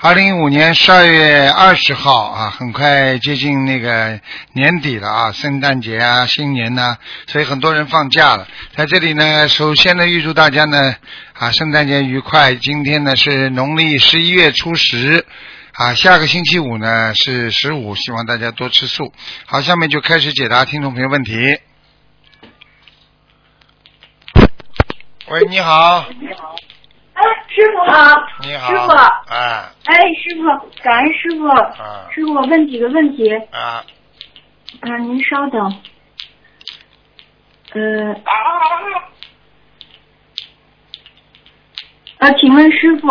二零一五年十二月二十号啊，很快接近那个年底了啊，圣诞节啊，新年呐、所以很多人放假了。在这里呢，首先呢，预祝大家呢啊，圣诞节愉快。今天呢是农历十一月初十。啊，下个星期五呢是十五，希望大家多吃素。好，下面就开始解答听众朋友问题。喂，你好，你好，师傅好。你好，师傅，哎哎，师傅，感恩师傅。啊师傅，我问几个问题啊，啊，您稍等。呃，啊，请问师傅，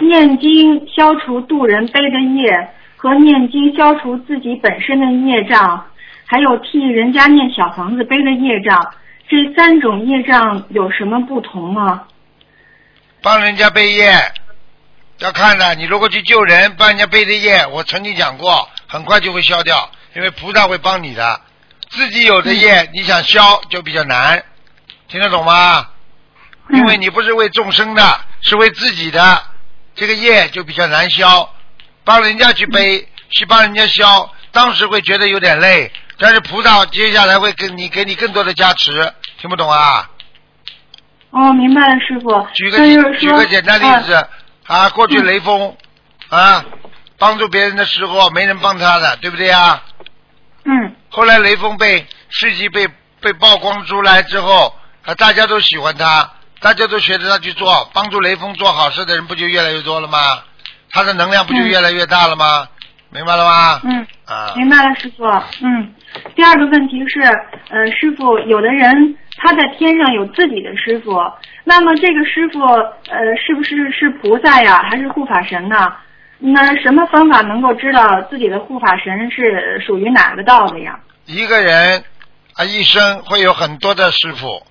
念经消除渡人背的业，和念经消除自己本身的业障，还有替人家念小房子背的业障，这三种业障有什么不同吗？帮人家背业，要看的。你如果去救人，帮人家背的业，我曾经讲过，很快就会消掉，因为菩萨会帮你的。自己有的业，你想消就比较难，听得懂吗？因为你不是为众生的，是为自己的，这个业就比较难消。帮人家去背，去帮人家消，当时会觉得有点累，但是菩萨接下来会给你给你更多的加持，听不懂啊？哦，明白了，师傅。举个那就是说举个简单例子啊，过去雷锋啊，帮助别人的时候没人帮他的，对不对啊？嗯后来雷锋被事迹被被曝光出来之后，啊，大家都喜欢他，大家都学着他去做，帮助雷锋做好事的人不就越来越多了吗？他的能量不就越来越大了吗？明白了吗？嗯，啊，明白了，师傅。嗯，第二个问题是，呃，师傅，有的人他在天上有自己的师傅，那么这个师傅，呃，是不是是菩萨呀，还是护法神呢？那什么方法能够知道自己的护法神是属于哪个道的呀？一个人啊，一生会有很多的师傅，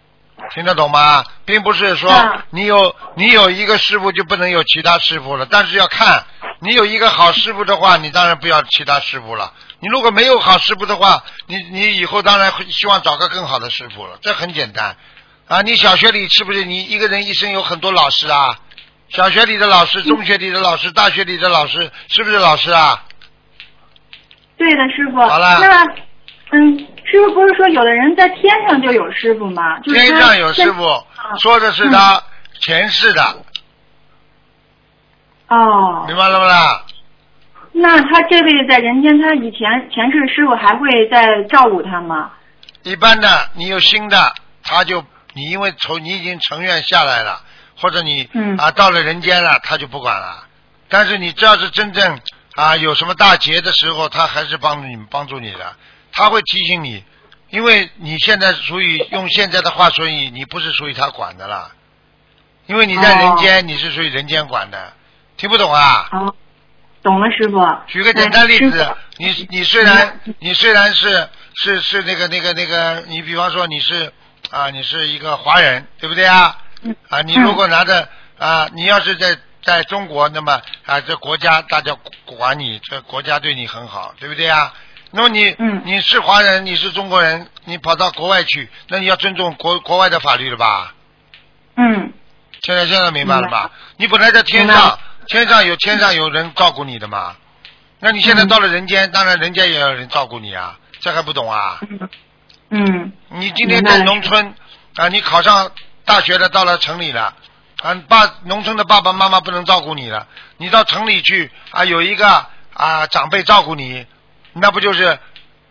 听得懂吗？并不是说嗯你有你有一个师傅就不能有其他师傅了，但是要看你有一个好师傅的话，你当然不要其他师傅了。你如果没有好师傅的话，你你以后当然会希望找个更好的师傅了，这很简单啊。你小学里是不是你一个人一生有很多老师啊？小学里的老师、中学里的老师、大学里的老师，是不是老师啊？对的，师傅。好了那，嗯，师傅不是说有的人在天上就有师傅吗？就是天上有师傅，说的是他前世的，哦，明白了不啦？那他这辈子在人间，他以前前世师傅还会再照顾他吗？一般的，你有新的，他就你因为从你已经成愿下来了，或者你、嗯啊到了人间了，他就不管了。但是你只要是真正啊有什么大劫的时候，他还是帮助你帮助你的，他会提醒你，因为你现在属于用现在的话说，你你不是属于他管的啦，因为你在人间，你是属于人间管的，听不懂啊？哦，懂了，师傅。举个简单例子哎，你你虽然你虽然是是是那个那个那个，你比方说你是啊，你是一个华人，对不对啊？嗯啊，你如果拿着啊，你要是在在中国，那么啊，这国家大家管你，这国家对你很好，对不对啊？那么你、嗯你是华人，你是中国人，你跑到国外去，那你要尊重国国外的法律了吧？嗯现在现在明白了吧？你本来在天上，天上有天上有人照顾你的嘛，那你现在嗯到了人间，当然人家也有人照顾你啊，这还不懂啊？嗯嗯你今天在农村啊，你考上大学了，到了城里了，啊，爸，农村的爸爸妈妈不能照顾你了，你到城里去啊，有一个啊长辈照顾你，那不就是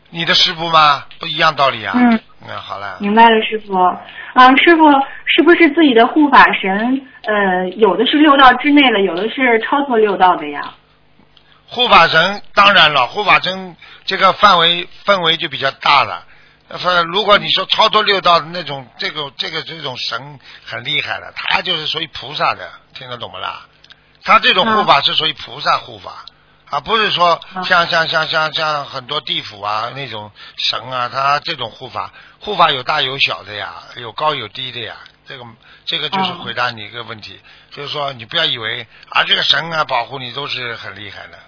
你的师傅吗？不一样道理啊。嗯，嗯，好了。明白了，师傅。啊，师傅是不是自己的护法神？呃，有的是六道之内的，有的是超脱六道的呀？护法神当然了，护法神这个范围氛围就比较大了。呃，如果你说超脱六道的那种，这个这个这种神很厉害了，他就是属于菩萨的，听得懂不啦？他这种护法是属于菩萨护法啊，不是说啊像像像像像很多地府啊那种神啊，他这种护法，护法有大有小的呀，有高有低的呀。这个这个就是哦回答你一个问题，就是说你不要以为啊这个神啊保护你都是很厉害的，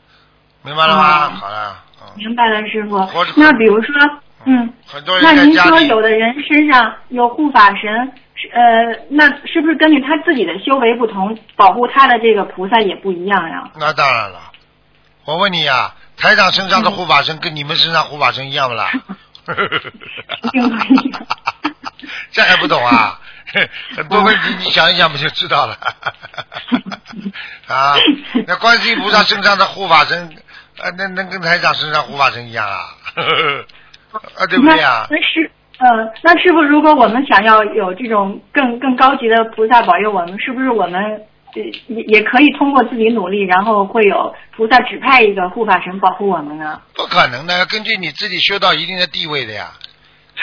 明白了吗？哦好了，嗯，明白了，师傅。那比如说，嗯，很多人那您说有的人身上有护法神，呃，那是不是根据他自己的修为不同，保护他的这个菩萨也不一样呀？那当然了，我问你呀、台长身上的嗯护法神跟你们身上护法神一样不啦？一定不一样 这还不懂啊？很多问题你想一想不就知道了？啊，那观世音菩萨身上的护法神，呃，那能跟台长身上护法神一样啊？啊，对不对啊？那那是呃，那师傅，如果我们想要有这种更更高级的菩萨保佑我们，是不是我们呃也也可以通过自己努力，然后会有菩萨指派一个护法神保护我们呢？不可能的，要根据你自己修到一定的地位的呀。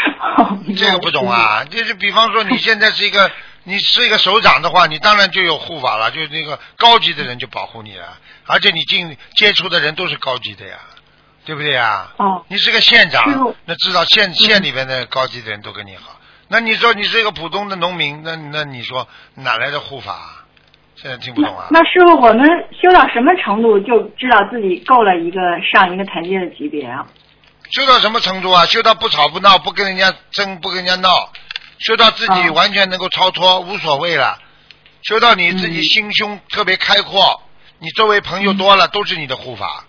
这个不懂啊，就是比方说你现在是一个，你是一个首长的话，你当然就有护法了，就是那个高级的人就保护你了，而且你进接触的人都是高级的呀，对不对呀？哦，你是个县长，那至少县县里边的高级的人都跟你好。那你说你是一个普通的农民，那那你说哪来的护法啊？现在听不懂啊？那师傅，我们修到什么程度就知道自己够了一个上一个台阶的级别啊？修到什么程度啊？修到不吵不闹，不跟人家争，不跟人家闹，修到自己啊完全能够超脱，无所谓了。修到你自己嗯心胸特别开阔，你周围朋友多了，都是你的护法。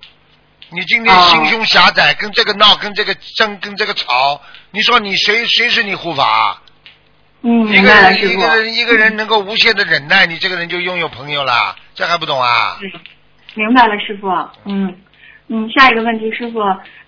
你今天哦心胸狭窄，跟这个闹，跟这个争，跟这个吵，你说你谁谁是你护法啊？嗯，一个明白了，一个人一个人能够无限的忍耐，你这个人就拥有朋友了，这还不懂啊？嗯，明白了，师傅。嗯嗯，下一个问题，师傅，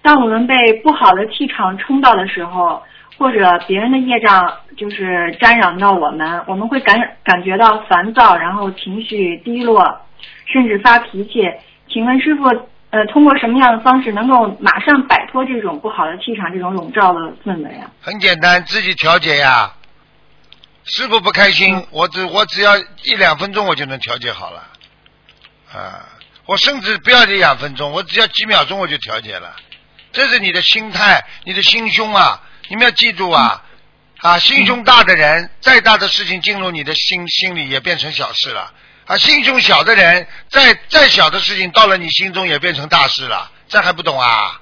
当我们被不好的气场冲到的时候，或者别人的业障就是沾染到我们，我们会感感觉到烦躁，然后情绪低落，甚至发脾气。请问师傅，呃，通过什么样的方式能够马上摆脱这种不好的气场、这种笼罩的氛围啊？很简单，自己调节呀。师傅不开心，嗯我只我只要一两分钟我就能调节好了，啊，我甚至不要你两分钟，我只要几秒钟我就调节了。这是你的心态，你的心胸啊！你们要记住啊，啊，心胸大的人，再大的事情进入你的心心里也变成小事了；啊，心胸小的人，再再小的事情到了你心中也变成大事了。这还不懂啊？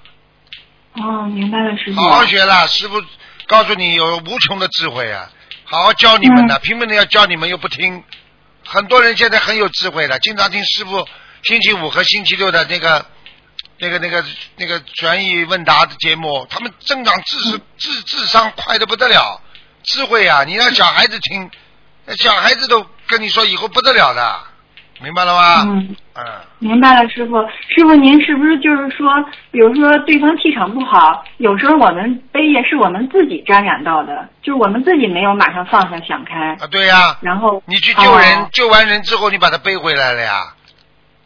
哦，明白了，师傅。好好学了，师傅告诉你有无穷的智慧啊，好好教你们的，拼命的要教你们又不听。很多人现在很有智慧的，经常听师傅星期五和星期六的那个、那个、那个、那个权益问答的节目，他们增长智识智智商快的不得了，智慧啊！你让小孩子听，那小孩子都跟你说以后不得了的，明白了吗？嗯。嗯，明白了，师傅。师傅，您是不是就是说，比如说对方气场不好，有时候我们悲业是我们自己沾染到的，就是我们自己没有马上放下想开，啊，对呀、然后你去救人，哦救完人之后，你把他背回来了呀。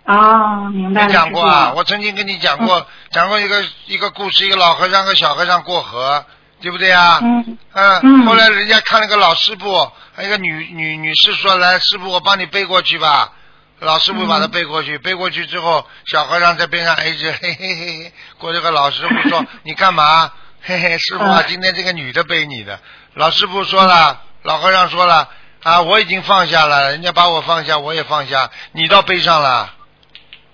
哦，明白没了，讲过啊，我曾经跟你讲过，讲过一个一个故事，一个老和尚和小和尚过河，对不对啊？嗯嗯。嗯后来人家看了个老师傅，还有一个女女女士说：“来，师傅，我帮你背过去吧。”老师傅把他嗯背过去，背过去之后，小和尚在边上挨着，嘿嘿嘿嘿。过这个老师傅说：“ 你干嘛？”嘿嘿，师傅啊，嗯今天这个女的背你的。老师傅说了，老和尚说了啊，我已经放下了，人家把我放下，我也放下，你倒背上了。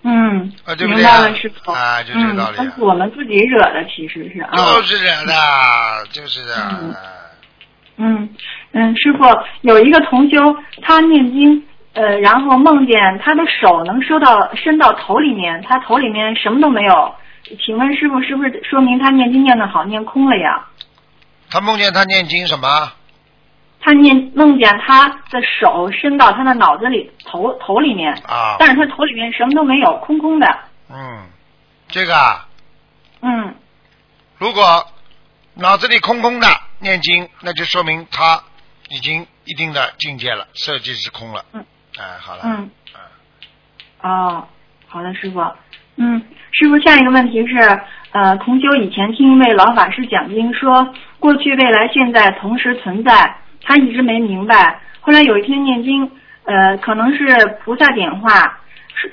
嗯，啊对不对啊明白了，师傅。啊就这个道理啊嗯，他是我们自己惹的，其实是啊。就是这样的，就是这样。嗯嗯，师傅有一个同修，他念经，呃，然后梦见他的手能收到伸到头里面，他头里面什么都没有。请问师傅，是不是说明他念经念的好，念空了呀？他梦见他念经什么？他念梦见他的手伸到他的脑子里头头里面，啊，但是他头里面什么都没有，空空的。嗯，这个啊，嗯如果脑子里空空的念经，那就说明他已经一定的境界了，色即是空了。嗯。哎，好了。嗯。嗯哦，好的，师傅。嗯，师傅，下一个问题是，呃，同修以前听一位老法师讲经说，过去、未来、现在同时存在，他一直没明白。后来有一天念经，呃，可能是菩萨点化，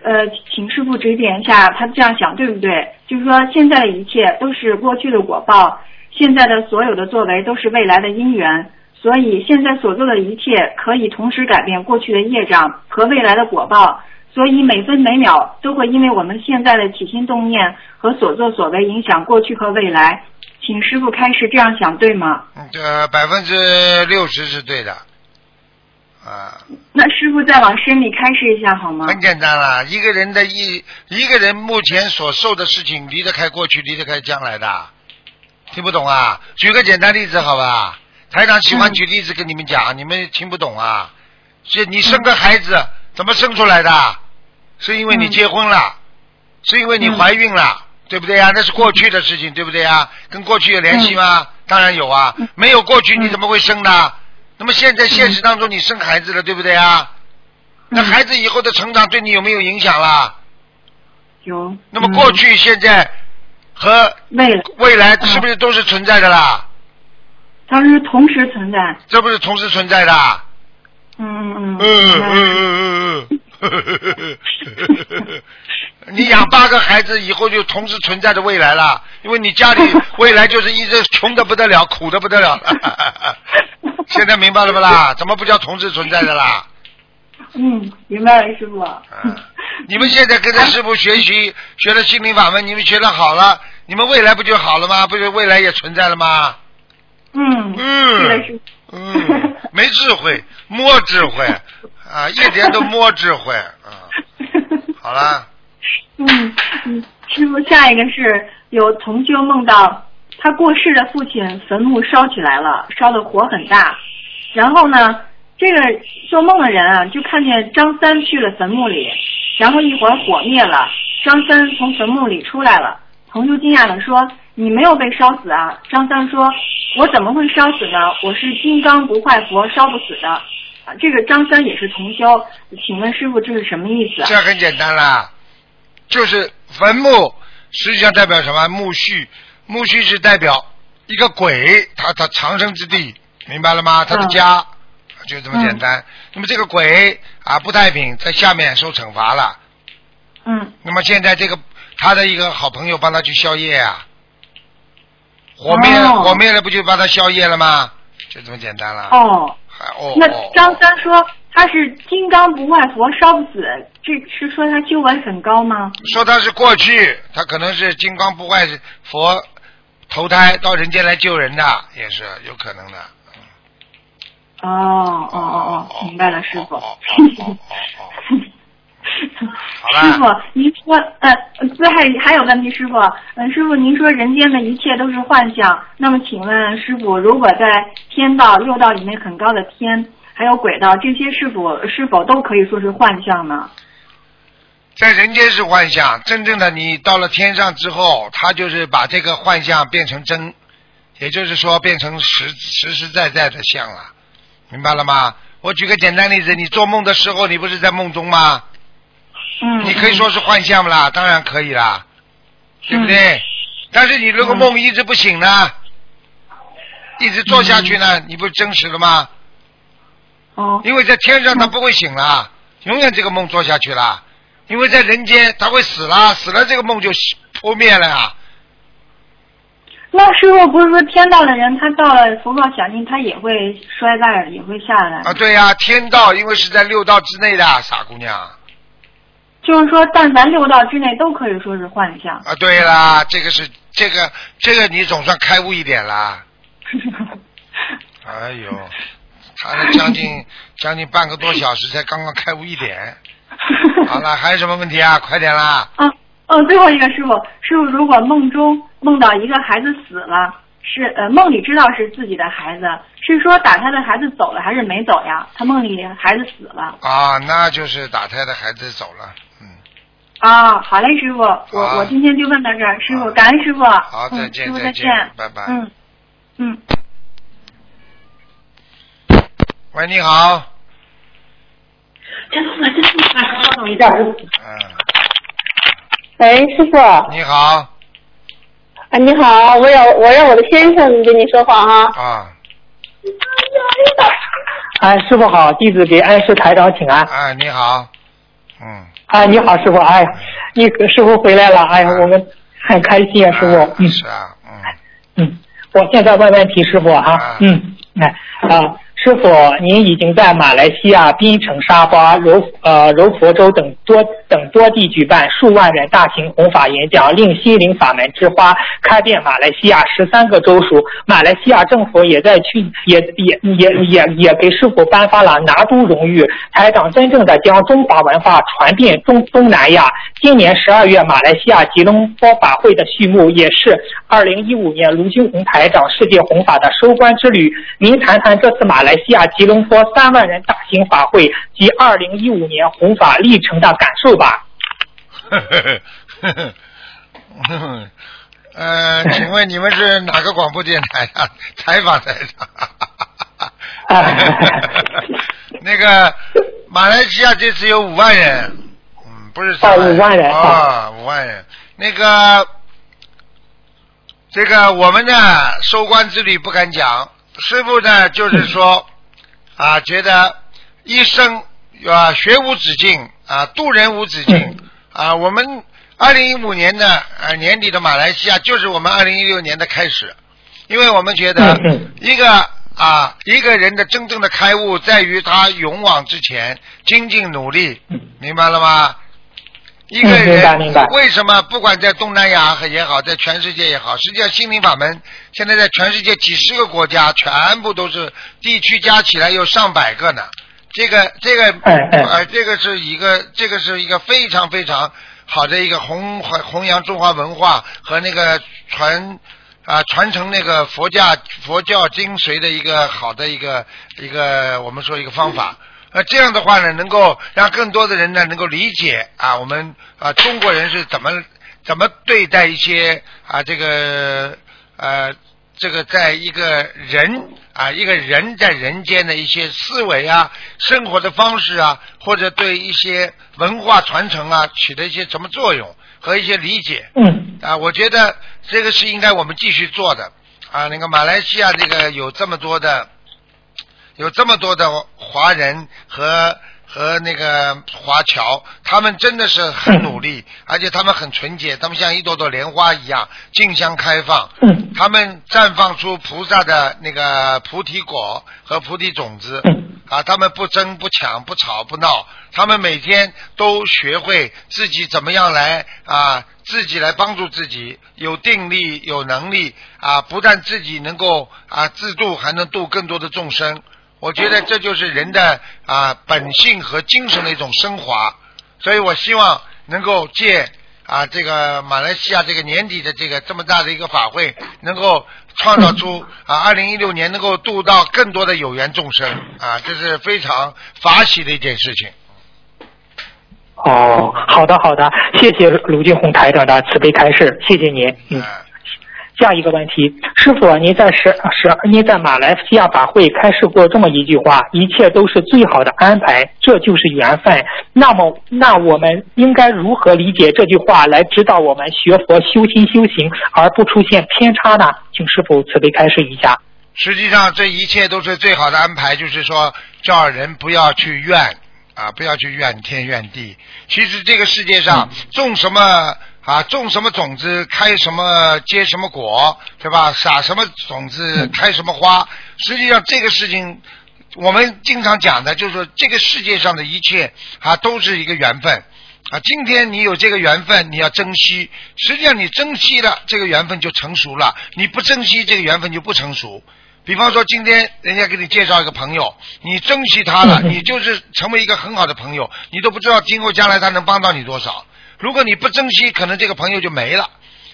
呃，请师傅指点一下，他这样想对不对？就是说，现在的一切都是过去的果报，现在的所有的作为都是未来的因缘，所以现在所做的一切可以同时改变过去的业障和未来的果报，所以每分每秒都会因为我们现在的起心动念和所作所为影响过去和未来。请师傅开始这样想对吗？嗯这百分之六十是对的，啊，那师傅再往深里开示一下好吗？很简单啦。一个人的一一个人目前所受的事情离得开过去，离得开将来的，听不懂啊？举个简单例子好吧？台长喜欢嗯举例子跟你们讲，你们听不懂啊？是你生个孩子怎么生出来的？是因为你嗯结婚了，是因为你嗯怀孕了，对不对呀？那是过去的事情，对不对呀？跟过去有联系吗？当然有啊嗯，没有过去你嗯怎么会生呢？那么现在现实当中你生孩子了，对不对啊？那嗯孩子以后的成长对你有没有影响啦？有。那么过嗯去、现在和未来，未来嗯是不是都是存在的啦？它是同时存在。这不是同时存在的？嗯嗯嗯嗯。嗯嗯嗯嗯。你养八个孩子以后就同时存在着未来了，因为你家里 未来就是一直穷的不得了，苦的不得了。现在明白了不啦？怎么不叫同时存在的啦？嗯，明白了，师傅。嗯，你们现在跟着师傅学习，学了心灵法门，你们学的好了，你们未来不就好了吗？不就未来也存在了吗？嗯。嗯没智慧，摸智慧啊，一点都摸智慧啊。好了，嗯，师傅，下一个是有同修梦到他过世的父亲坟墓烧起来了，烧的火很大。然后呢，这个做梦的人啊，就看见张三去了坟墓里，然后一会儿火灭了，张三从坟墓里出来了。同修惊讶的说：“你没有被烧死啊？”张三说：“我怎么会烧死呢？我是金刚不坏佛，烧不死的。”啊，这个张三也是同修，请问师傅这是什么意思？这很简单啦，就是坟墓实际上代表什么？墓穴，墓穴是代表一个鬼，他他长生之地，明白了吗？他的嗯家，就这么简单。那么这个鬼啊不太平，在下面受惩罚了。嗯那么现在这个他的一个好朋友帮他去消业啊，火灭了，哦火灭了不就帮他消业了吗？就这么简单了。哦。还哦。那哦张三说他是金刚不坏佛，烧不死，这是说他修为很高吗？说他是过去，他可能是金刚不坏佛投胎到人间来救人的，也是有可能的。哦哦哦哦，明白了，师傅。哦哦 哦哦哦好师傅，您说，呃，这还还有问题，师傅，嗯、师傅，您说人间的一切都是幻象，那么请问师傅，如果在天道、六道里面很高的天，还有轨道，这些是否是否都可以说是幻象呢？在人间是幻象，真正的你到了天上之后，他就是把这个幻象变成真，也就是说变成实实实在在的像了，明白了吗？我举个简单例子，你做梦的时候，你不是在梦中吗？嗯，你可以说是幻象不啦？当然可以啦，对不对？但是你如果梦一直不醒呢，一直做下去呢，你不是真实了吗？哦，因为在天上他不会醒了，永远这个梦做下去了。因为在人间他会死了，死了这个梦就破灭了呀。那师傅不是说天道的人，他到了福报享尽，他也会衰败，也会下来。啊，对呀、天道因为是在六道之内的，傻姑娘。就是说，但凡六道之内都可以说是幻象。啊，对啦，这个是这个这个你总算开悟一点啦。哎呦，谈了将近将近半个多小时，才刚刚开悟一点。好了，还有什么问题啊？快点啦！啊，哦，最后一个师傅，师傅，如果梦中梦到一个孩子死了，是呃梦里知道是自己的孩子，是说打胎的孩子走了还是没走呀？他梦里孩子死了。啊，那就是打胎的孩子走了，嗯，啊，好嘞，师傅，我、好我今天就问到这儿，师傅，感恩师傅。好，再嗯、见，师傅再见再见，，拜拜。嗯嗯。喂，你好，等一下，嗯，喂，师傅，啊，你好，你好，我要我让我的先生跟你说话哈。啊，哎，师傅好，弟子给安师台长请安。哎，你好，嗯，啊，你好，师傅，哎，你师傅回来了，哎呀，我们很开心啊，师傅，嗯。是啊，嗯，嗯，我现在问问题，师傅哈、啊嗯，哎啊，师傅，您已经在马来西亚槟城、沙巴、柔呃柔佛州等多等多地举办数万人大型弘法演讲，令心灵法门之花开遍马来西亚十三个州属。马来西亚政府也在去也也也也也给师傅颁发了拿督荣誉。台长真正的将中华文化传遍中东南亚。今年十二月，马来西亚吉隆坡法会的序幕，也是二零一五年卢军红台长世界弘法的收官之旅。您谈谈这次马来西亚吉隆坡三万人大型法会及二零一五年弘法历程的感受吧？呵呵呵呵呃，请问你们是哪个广播电台啊？采访台长。那个马来西亚这次有五万人，嗯，不是三哦五万人啊，五万人。那个这个我们呢收官之旅不敢讲，师傅呢就是说啊，觉得一生啊学无止境啊，渡人无止境啊。我们二零一五年的呃年底的马来西亚就是我们二零一六年的开始，因为我们觉得一个啊一个人的真正的开悟在于他勇往直前，精进努力，明白了吗？一个人为什么不管在东南亚也好，在全世界也好，实际上心灵法门现在在全世界几十个国家，全部都是地区加起来有上百个呢。这个这个呃，这个是一个这个是一个非常非常好的一个弘弘扬中华文化和那个传啊传承那个佛教佛教精髓的一个好的一个一个我们说一个方法。呃，这样的话呢，能够让更多的人呢能够理解啊，我们啊中国人是怎么怎么对待一些啊这个呃这个在一个人啊一个人在人间的一些思维啊、生活的方式啊，或者对一些文化传承啊起的一些什么作用和一些理解。嗯啊，我觉得这个是应该我们继续做的啊。那个马来西亚这个有这么多的，有这么多的华人和和那个华侨，他们真的是很努力，而且他们很纯洁，他们像一朵朵莲花一样竞相开放。嗯他们绽放出菩萨的那个菩提果和菩提种子嗯啊，他们不争不抢不吵不闹，他们每天都学会自己怎么样来啊，自己来帮助自己，有定力有能力啊，不但自己能够啊自度，还能度更多的众生。我觉得这就是人的啊本性和精神的一种升华，所以我希望能够借啊这个马来西亚这个年底的这个这么大的一个法会，能够创造出啊二零一六年能够度到更多的有缘众生啊，这是非常法喜的一件事情。哦，好的好的，谢谢卢俊宏台长的慈悲开示，谢谢您。嗯。啊下一个问题，师傅，您在十十您在马来西亚法会开示过这么一句话：一切都是最好的安排，这就是缘分。那么，那我们应该如何理解这句话，来指导我们学佛修心修行，而不出现偏差呢？请师傅慈悲开示一下。实际上，这一切都是最好的安排，就是说叫人不要去怨啊，不要去怨天怨地。其实这个世界上种什么啊，种什么种子开什么结什么果，对吧？撒什么种子开什么花。实际上这个事情，我们经常讲的就是说，这个世界上的一切啊，都是一个缘分。啊，今天你有这个缘分，你要珍惜。实际上，你珍惜了，这个缘分就成熟了；你不珍惜，这个缘分就不成熟。比方说，今天人家给你介绍一个朋友，你珍惜他了，嗯 你就是成为一个很好的朋友，你都不知道今后将来他能帮到你多少。如果你不珍惜，可能这个朋友就没了。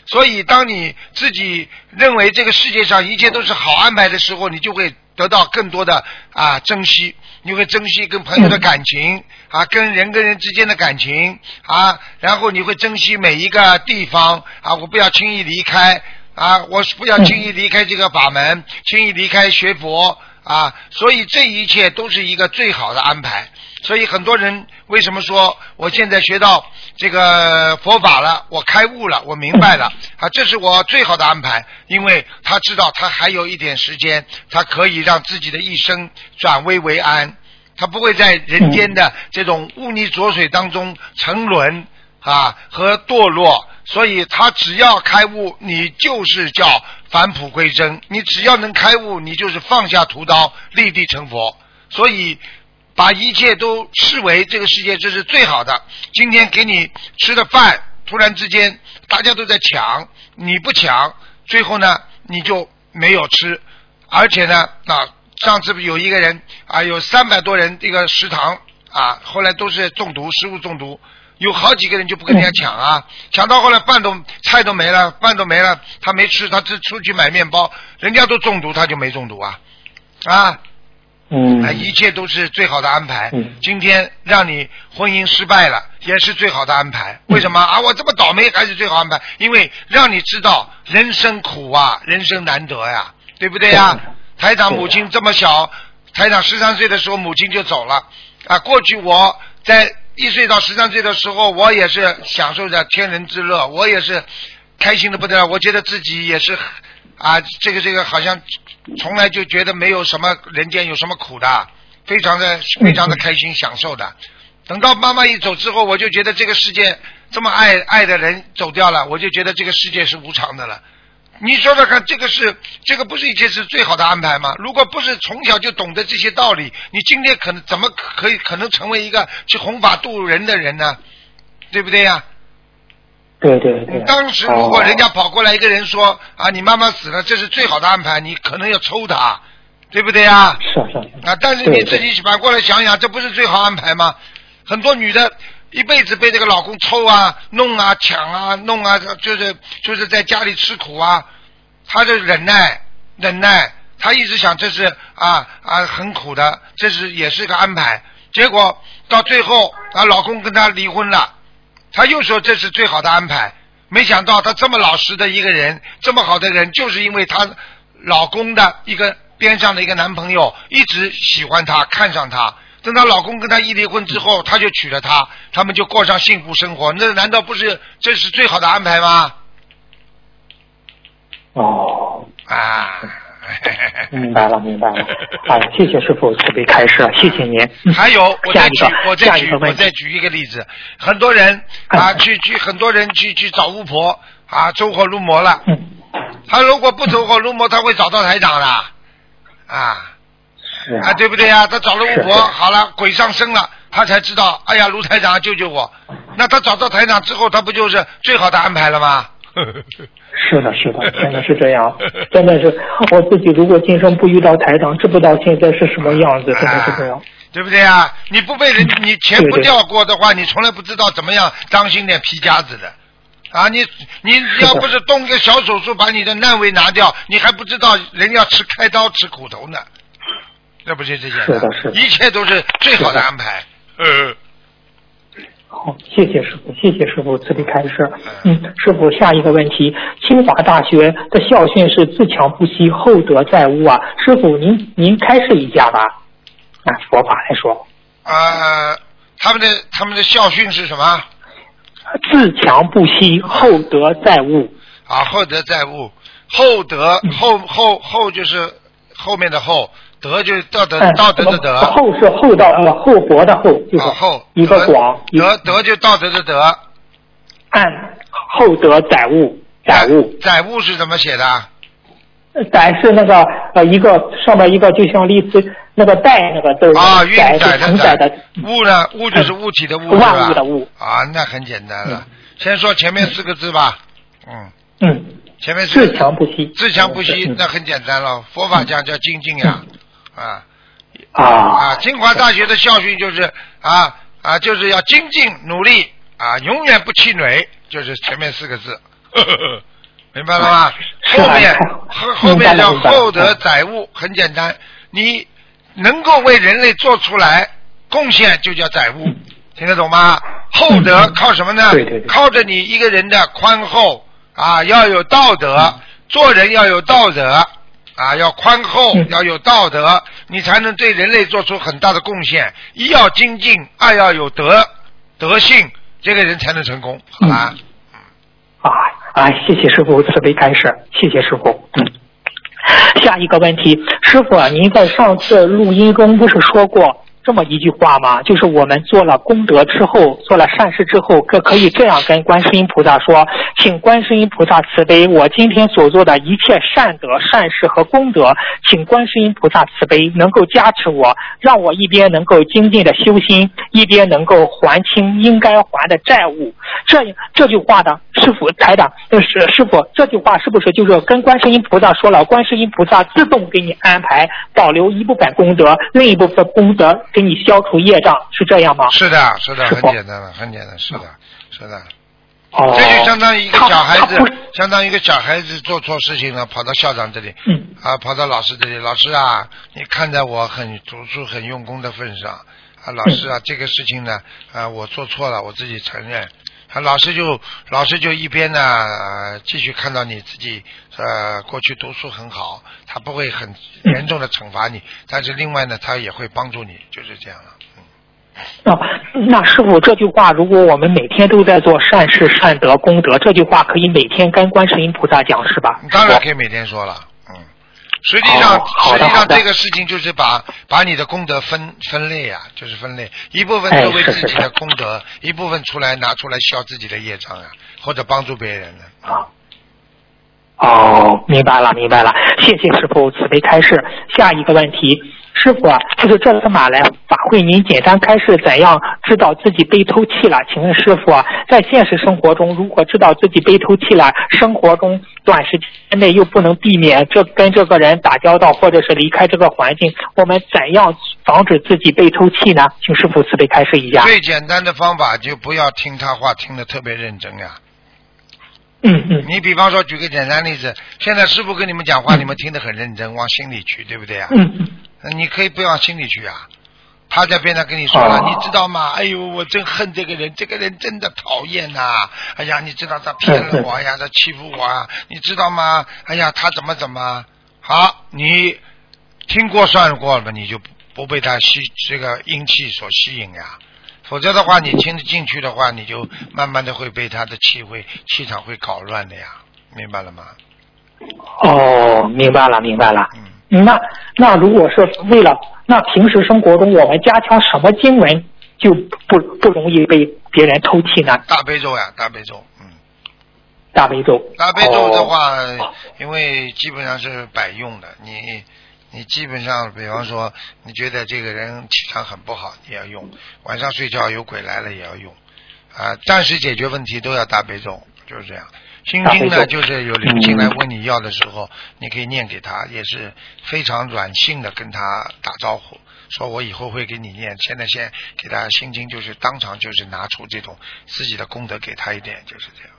所以，当你自己认为这个世界上一切都是好安排的时候，你就会得到更多的啊珍惜，你会珍惜跟朋友的感情啊，跟人跟人之间的感情啊，然后你会珍惜每一个地方啊，我不要轻易离开啊，我不要轻易离开这个法门，轻易离开学佛啊，所以这一切都是一个最好的安排。所以很多人为什么说我现在学到这个佛法了，我开悟了，我明白了啊，这是我最好的安排，因为他知道他还有一点时间，他可以让自己的一生转危为安。他不会在人间的这种污泥浊水当中沉沦啊和堕落，所以他只要开悟，你就是叫返璞归真。你只要能开悟，你就是放下屠刀，立地成佛。所以把一切都视为这个世界这是最好的。今天给你吃的饭，突然之间大家都在抢，你不抢，最后呢你就没有吃，而且呢啊。上次有一个人啊，有三百多人这个食堂啊，后来都是中毒，食物中毒，有好几个人就不跟人家抢啊，抢到后来饭都菜都没了，饭都没了，他没吃，他只出去买面包，人家都中毒，他就没中毒啊啊，嗯，一切都是最好的安排。嗯今天让你婚姻失败了，也是最好的安排。为什么啊？我这么倒霉还是最好安排？因为让你知道人生苦啊，人生难得呀，对不对呀？台长母亲这么小，台长十三岁的时候母亲就走了啊。过去我在一岁到十三岁的时候，我也是享受着天伦之乐，我也是开心的不得了。我觉得自己也是啊，这个这个好像从来就觉得没有什么人间有什么苦的，非常的非常的开心享受的。等到妈妈一走之后，我就觉得这个世界这么爱爱的人走掉了，我就觉得这个世界是无常的了。你说说看，这个是这个不是一切是最好的安排吗？如果不是从小就懂得这些道理，你今天可能怎么可以可能成为一个去弘法度人的人呢？对不对呀、对对对。当时如果哦人家跑过来一个人说啊，你妈妈死了，这是最好的安排，你可能要抽他，对不对呀、是是是。啊，但是你自己反过来想想，这不是最好安排吗？很多女的一辈子被这个老公抽啊、弄啊、抢啊、弄啊，就是就是在家里吃苦啊，她就忍耐忍耐，她一直想这是啊啊很苦的，这是也是个安排。结果到最后啊，老公跟她离婚了，她又说这是最好的安排。没想到她这么老实的一个人，这么好的人，就是因为她老公的一个边上的一个男朋友一直喜欢她，看上她。等她老公跟她一离婚之后，她就娶了她，他们就过上幸福生活。那难道不是这是最好的安排吗？哦，啊，明白了明白了。哎，谢谢师傅慈悲开示，谢谢您。嗯还有，我再举我再举我再举一个例子。很多人啊，哎去去，很多人去去找巫婆啊，走火入魔了。嗯，他如果不走火入魔，他会找到台长的啊是啊，对不对呀？他找了巫婆，好了，鬼上身了，他才知道，哎呀，卢台长救救我。那他找到台长之后，他不就是最好的安排了吗？是的，是的，真的是这样，真的是我自己如果今生不遇到台长，知不知道现在是什么样子，真的是这样。对不对啊？你不被人，你钱不掉过的话，你从来不知道怎么样当心点皮夹子的。啊，你你要不是动个小手术把你的难为拿掉，你还不知道人要吃开刀吃苦头呢。那不就这些是的是的一切都是最好的安排。呃，好，谢谢师傅，谢谢师傅慈悲开示。嗯，师傅，下一个问题，清华大学的校训是自强不息，厚德载物啊。师傅，您您开示一下吧。按佛法来说，呃，他们的他们的校训是什么？自强不息，厚德载物。啊，厚德载物，厚德嗯厚厚厚就是后面的厚，德就是道德嗯道德的德。厚是厚道呃厚薄的厚，就是啊厚一个广一德德就道德的德。按厚德载物，载物。载物是怎么写的？呃载是那个呃一个上面一个就像类似那个带那个字啊，运载载是承载的物呢？物就是物体的物，是万物的物。啊，那很简单了。先说前面四个字吧。嗯，嗯，前面四个自强不息。自强不息嗯，那很简单了。佛法讲叫精进呀，啊啊啊！清华大学的校训就是啊啊，就是要精进努力啊，永远不气馁，就是前面四个字。呵呵呵明白了吗？是啊后面后后面叫厚德载物，很简单，你能够为人类做出来贡献，就叫载物，听得懂吗？厚德靠什么呢？嗯对对对靠着你一个人的宽厚啊，要有道德，做人要有道德啊，要宽厚，嗯要有道德，你才能对人类做出很大的贡献。一要精进，二要有德德性，这个人才能成功，好吧？啊啊！谢谢师傅慈悲开示，谢谢师傅。嗯，下一个问题，师傅啊，您在上次录音中不是说过，这么一句话吗？就是我们做了功德之后，做了善事之后，可可以这样跟观世音菩萨说：“请观世音菩萨慈悲，我今天所做的一切善德、善事和功德，请观世音菩萨慈悲，能够加持我，让我一边能够精进的修心，一边能够还清应该还的债务。”这这句话的师傅台长，呃是师傅，这句话是不是就是跟观世音菩萨说了，观世音菩萨自动给你安排，保留一部分功德，另一部分功德给你消除业障，是这样吗？是的，是的，很简单的，很简单，是的，是的。哦，这就相当于一个小孩子相当于一个小孩子做错事情了，跑到校长这里，嗯啊，跑到老师这里，老师啊，你看在我很读书很用功的份上，啊，老师啊，这个事情呢，啊，我做错了，我自己承认。啊，老师就老师就一边呢、呃继续看到你自己呃过去读书很好，他不会很严重的惩罚你，但是另外呢，他也会帮助你，就是这样了。嗯，啊，那师傅这句话，如果我们每天都在做善事、善德、功德，这句话可以每天跟观世音菩萨讲，是吧？当然可以每天说了，嗯。实际上，哦实际上这个事情就是把把你的功德分分类啊，就是分类，一部分哎作为自己的是功德，一部分出来拿出来消自己的业障啊，或者帮助别人呢。啊。哦，明白了，明白了，谢谢师傅慈悲开示。下一个问题，师傅啊，就是这次马来法会，您简单开示怎样知道自己被偷气了？请问师傅啊，在现实生活中，如果知道自己被偷气了，生活中短时间内又不能避免这跟这个人打交道，或者是离开这个环境，我们怎样防止自己被偷气呢？请师傅慈悲开示一下。最简单的方法就不要听他话，听得特别认真呀。嗯嗯你比方说，举个简单例子，现在师傅跟你们讲话，你们听得很认真，往心里去，对不对啊？嗯嗯。那你可以不往心里去啊。他在边上跟你说了，哦你知道吗？哎呦，我真恨这个人，这个人真的讨厌呐、哎呀，你知道他骗了我哎呀，他欺负我啊，你知道吗？哎呀，他怎么怎么？好，你听过算过了，你就不不被他吸这个阴气所吸引呀。否则的话，你听得进去的话，你就慢慢的会被他的气会气场会搞乱的呀，明白了吗？哦，明白了，明白了。嗯，那那如果是为了那平时生活中我们加强什么经文，就不不容易被别人偷气呢？大悲咒呀，大悲咒，嗯。大悲咒。大悲咒的话，哦因为基本上是百用的，你你基本上，比方说，你觉得这个人气场很不好，你要用；晚上睡觉有鬼来了也要用，啊，暂时解决问题都要大悲咒，就是这样。心经呢，就是有灵性来问你要的时候，你可以念给他，也是非常软性的跟他打招呼，说我以后会给你念。现在先给他心经，就是当场就是拿出这种自己的功德给他一点，就是这样。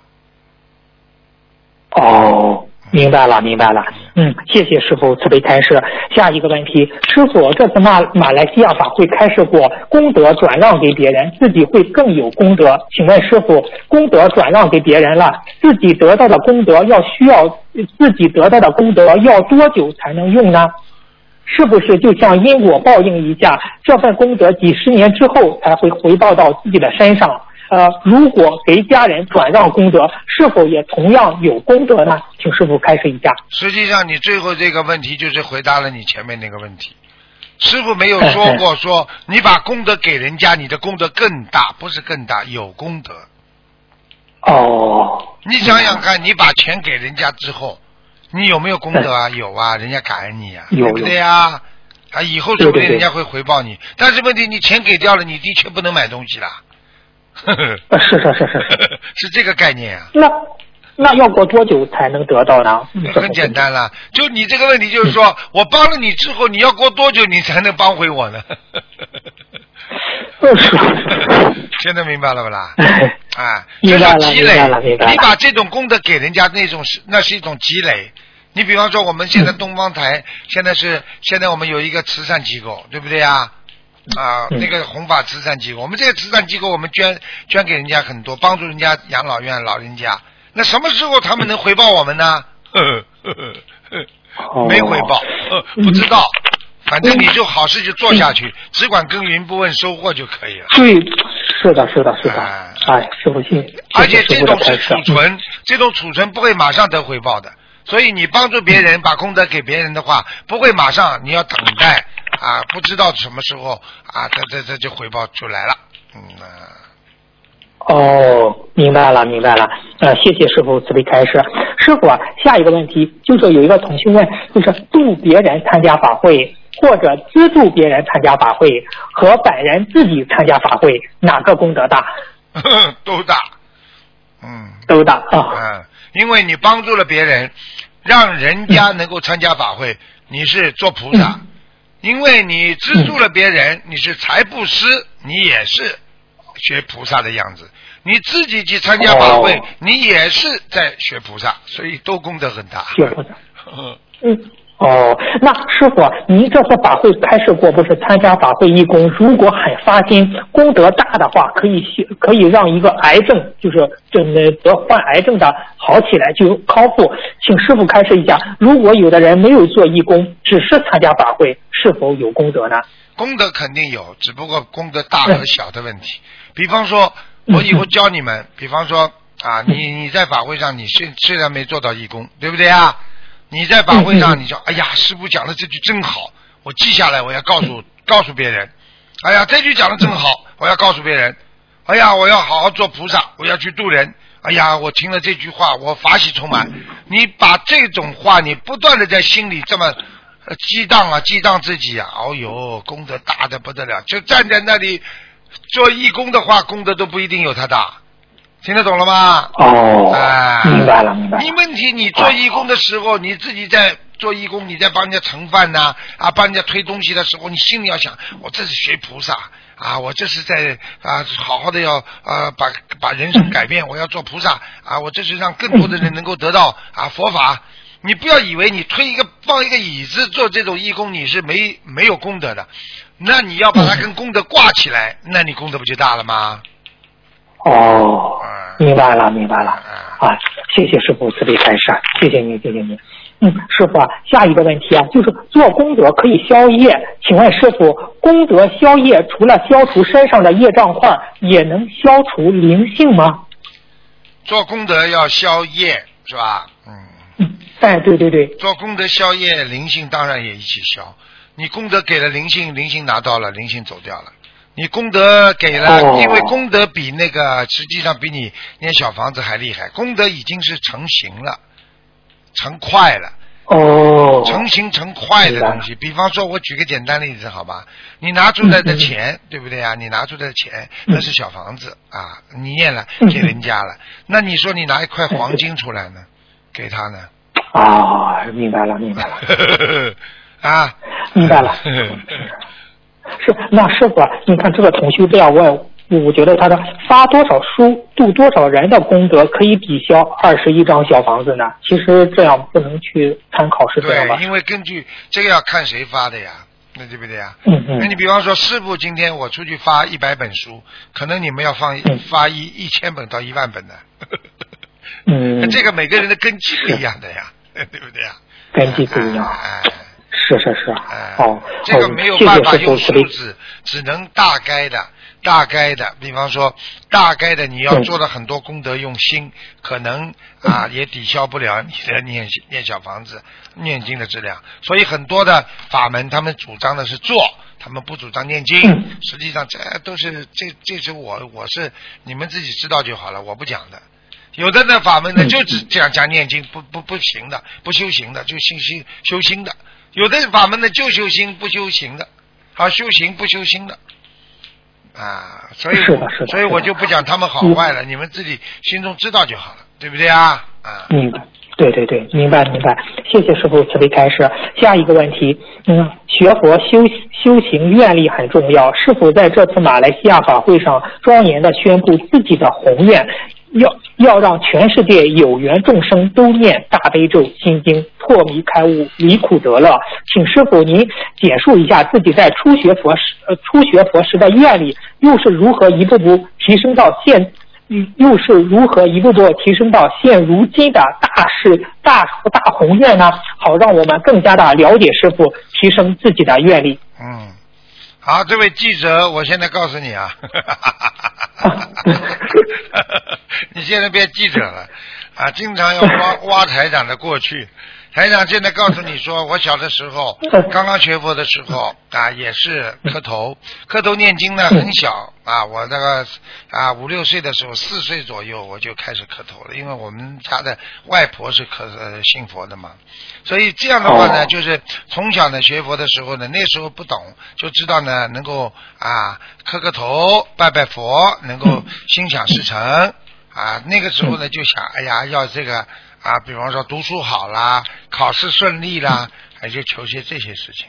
哦，明白了，明白了。嗯，谢谢师傅慈悲开示。下一个问题，师傅这次马马来西亚法会开示过，功德转让给别人，自己会更有功德。请问师傅，功德转让给别人了，自己得到的功德要需要自己得到的功德要多久才能用呢？是不是就像因果报应一样，这份功德几十年之后才会回报到自己的身上？呃，如果给家人转让功德，是否也同样有功德呢？请师傅开示一下。实际上，你最后这个问题就是回答了你前面那个问题。师傅没有说过说你把功德给人家，你的功德更大，不是更大，有功德。哦，你想想看，你把钱给人家之后，你有没有功德啊？有啊，人家感恩你啊，有对不对啊？啊，以后说不定人家会回报你。但是问题，你钱给掉了，你的确不能买东西啦。呃是是是是是。是这个概念啊。那那要过多久才能得到呢？嗯很简单了，就你这个问题，就是说我帮了你之后，你要过多久你才能帮回我呢？现在 明白了不啦？啊，明白了这叫积累你把这种功德给人家，那种是那是一种积累。你比方说，我们现在东方台、现在是现在我们有一个慈善机构，对不对啊？啊，嗯那个弘法慈善机构，我们这个慈善机构，我们捐捐给人家很多，帮助人家养老院老人家。那什么时候他们能回报我们呢？呵呵呵呵哦没回报，呃，不知道。反正你就好事就做下去，只管耕耘不问收获就可以了。对，是的，是的，是的。哎哎，师傅信。而且这种是储存，这种储存不会马上得回报的。所以你帮助别人把功德给别人的话，不会马上，你要等待啊，不知道什么时候啊，这这这就回报出来了，嗯啊。哦，明白了，明白了。呃，谢谢师傅慈悲开示。师傅啊，下一个问题就是有一个同学问，就是度别人参加法会，或者资助别人参加法会，和本人自己参加法会，哪个功德大？都大，嗯都大啊。嗯，因为你帮助了别人，让人家能够参加法会，你是做菩萨；因为你资助了别人，你是财布施，你也是学菩萨的样子。你自己去参加法会，哦你也是在学菩萨，所以都功德很大。学菩萨。嗯 嗯。哦，那师傅，您这次法会开示过，不是参加法会义工，如果很发心，功德大的话，可以可以让一个癌症，就是这呃得患癌症的好起来就康复。请师傅开示一下，如果有的人没有做义工，只是参加法会，是否有功德呢？功德肯定有，只不过功德大和小的问题。比方说，我以后教你们，比方说啊，你你在法会上，你虽虽然没做到义工，对不对啊？你在法会上，你说，哎呀，师傅讲的这句真好，我记下来，我要告诉 告诉别人。哎呀，这句讲的真好，我要告诉别人。哎呀，我要好好做菩萨，我要去度人。哎呀，我听了这句话，我法喜充满。你把这种话，你不断的在心里这么呃激荡啊，激荡自己啊，哦呦，功德大的不得了。就站在那里做义工的话，功德都不一定有他大。听得懂了吗？哦哎，明白了，明白了你。问题，你做义工的时候，你自己在做义工，你在帮人家盛饭呐、啊，帮人家推东西的时候，你心里要想，我这是学菩萨啊，我这是在啊，好好的要啊，把把人生改变，我要做菩萨啊，我这是让更多的人能够得到啊佛法。你不要以为你推一个放一个椅子做这种义工，你是没没有功德的。那你要把它跟功德挂起来，那你功德不就大了吗？哦嗯，明白了，明白了。啊，谢谢师傅慈悲开示，谢谢您，谢谢您。嗯，师傅啊，下一个问题啊，就是做功德可以消业，请问师傅，功德消业除了消除身上的业障块，也能消除灵性吗？做功德要消业，是吧？嗯。嗯，哎，对对对，做功德消业，灵性当然也一起消。你功德给了灵性，灵性拿到了，灵性走掉了。你功德给了，哦因为功德比那个实际上比你念小房子还厉害，功德已经是成型了，成块了。哦，成型成块的东西，比方说，我举个简单例子，好吧？你拿出来的钱，对不对啊？你拿出来的钱，那是小房子啊，你念了嗯给人家了，那你说你拿一块黄金出来呢，给他呢？啊，明白了，明白了，啊，明白了。是，那师傅啊，你看这个同修这样问，我觉得他的发多少书度多少人的功德可以抵消二十一张小房子呢？其实这样不能去参考，是这样吧对，？因为根据这个要看谁发的呀，那对不对呀？嗯嗯那你比方说，师傅今天我出去发一百本书，可能你们要放嗯发一一千本到一万本的。嗯，这个每个人的根基不一样的呀，对不对呀？根基不一样，哎。是是是，哎，哦，这个没有办法用数字，只能大概的、大概的。比方说，大概的你要嗯做了很多功德用心，可能啊也抵消不了你的念念小房子、念经的质量。所以很多的法门，他们主张的是做，他们不主张念经。嗯实际上，这都是这这是我我是你们自己知道就好了，我不讲的。有的呢法门呢嗯就只这样讲念经，不不不行的，不修行的，就修心修心的。有的法门呢就修心不修行的，啊修行不修心的，啊，所以所以我就不讲他们好坏了，你们自己心中知道就好了，对不对啊？啊，明白，对对对，明白明白。谢谢师傅慈悲开示。下一个问题，嗯，学佛修修行愿力很重要。是否在这次马来西亚法会上庄严的宣布自己的宏愿，要要让全世界有缘众生都念大悲咒心经，破迷开悟，离苦得乐？请师傅您简述一下自己在初学佛时呃初学佛时的愿力，又是如何一步步提升到现。又是如何一步步提升到现如今的大事大大宏愿呢？好，让我们更加的了解师傅，提升自己的愿力。嗯，好，这位记者，我现在告诉你啊，你现在变记者了。啊，经常要挖 挖台长的过去。台长现在告诉你说，我小的时候，刚刚学佛的时候啊，也是磕头，磕头念经呢，很小啊，我那个啊五六岁的时候，四岁左右我就开始磕头了，因为我们家的外婆是磕呃信佛的嘛，所以这样的话呢，就是从小呢学佛的时候呢，那时候不懂，就知道呢能够啊磕个头拜拜佛，能够心想事成啊，那个时候呢就想，哎呀要这个。啊，比方说读书好啦，考试顺利啦，还就求些这些事情。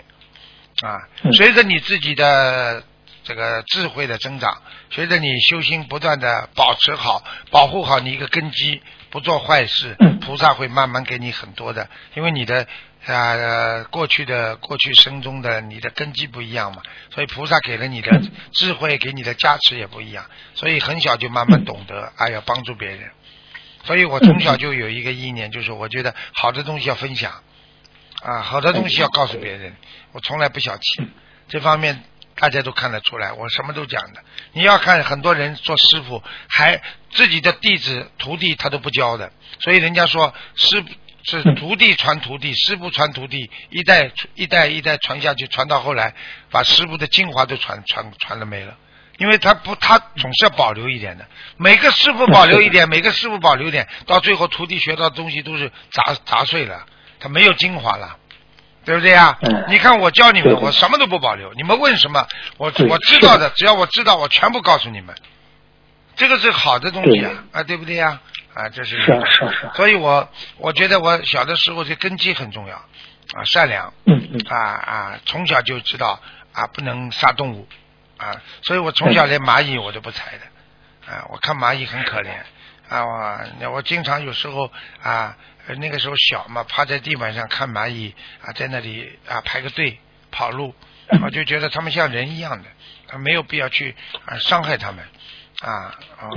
啊。随着你自己的这个智慧的增长，随着你修心不断的保持好、保护好你一个根基，不做坏事，菩萨会慢慢给你很多的，因为你的啊过去的过去生中的你的根基不一样嘛，所以菩萨给了你的智慧，给你的加持也不一样，所以很小就慢慢懂得，哎要帮助别人。所以我从小就有一个意念，就是我觉得好的东西要分享，啊，好的东西要告诉别人。我从来不小气，这方面大家都看得出来，我什么都讲的。你要看很多人做师傅，还自己的弟子徒弟他都不教的，所以人家说师是徒弟传徒弟，师傅传徒弟，一代一代一代传下去，传到后来把师傅的精华都传传传了没了。因为他不，他总是要保留一点的。每个师傅保留一点，每个师傅保留一点，到最后徒弟学到的东西都是砸砸碎了，他没有精华了，对不对呀？你看我教你们，我什么都不保留，你们问什么，我我知道的，只要我知道，我全部告诉你们。这个是好的东西啊，啊，对不对呀？啊，这是是是是。所以我我觉得我小的时候这根基很重要啊，善良，嗯嗯，啊啊，从小就知道啊，不能杀动物。啊，所以我从小连蚂蚁我都不踩的，啊，我看蚂蚁很可怜，啊，我我经常有时候啊，那个时候小嘛，趴在地板上看蚂蚁啊，在那里啊排个队跑路，我就觉得他们像人一样的，啊没有必要去啊伤害他们，啊，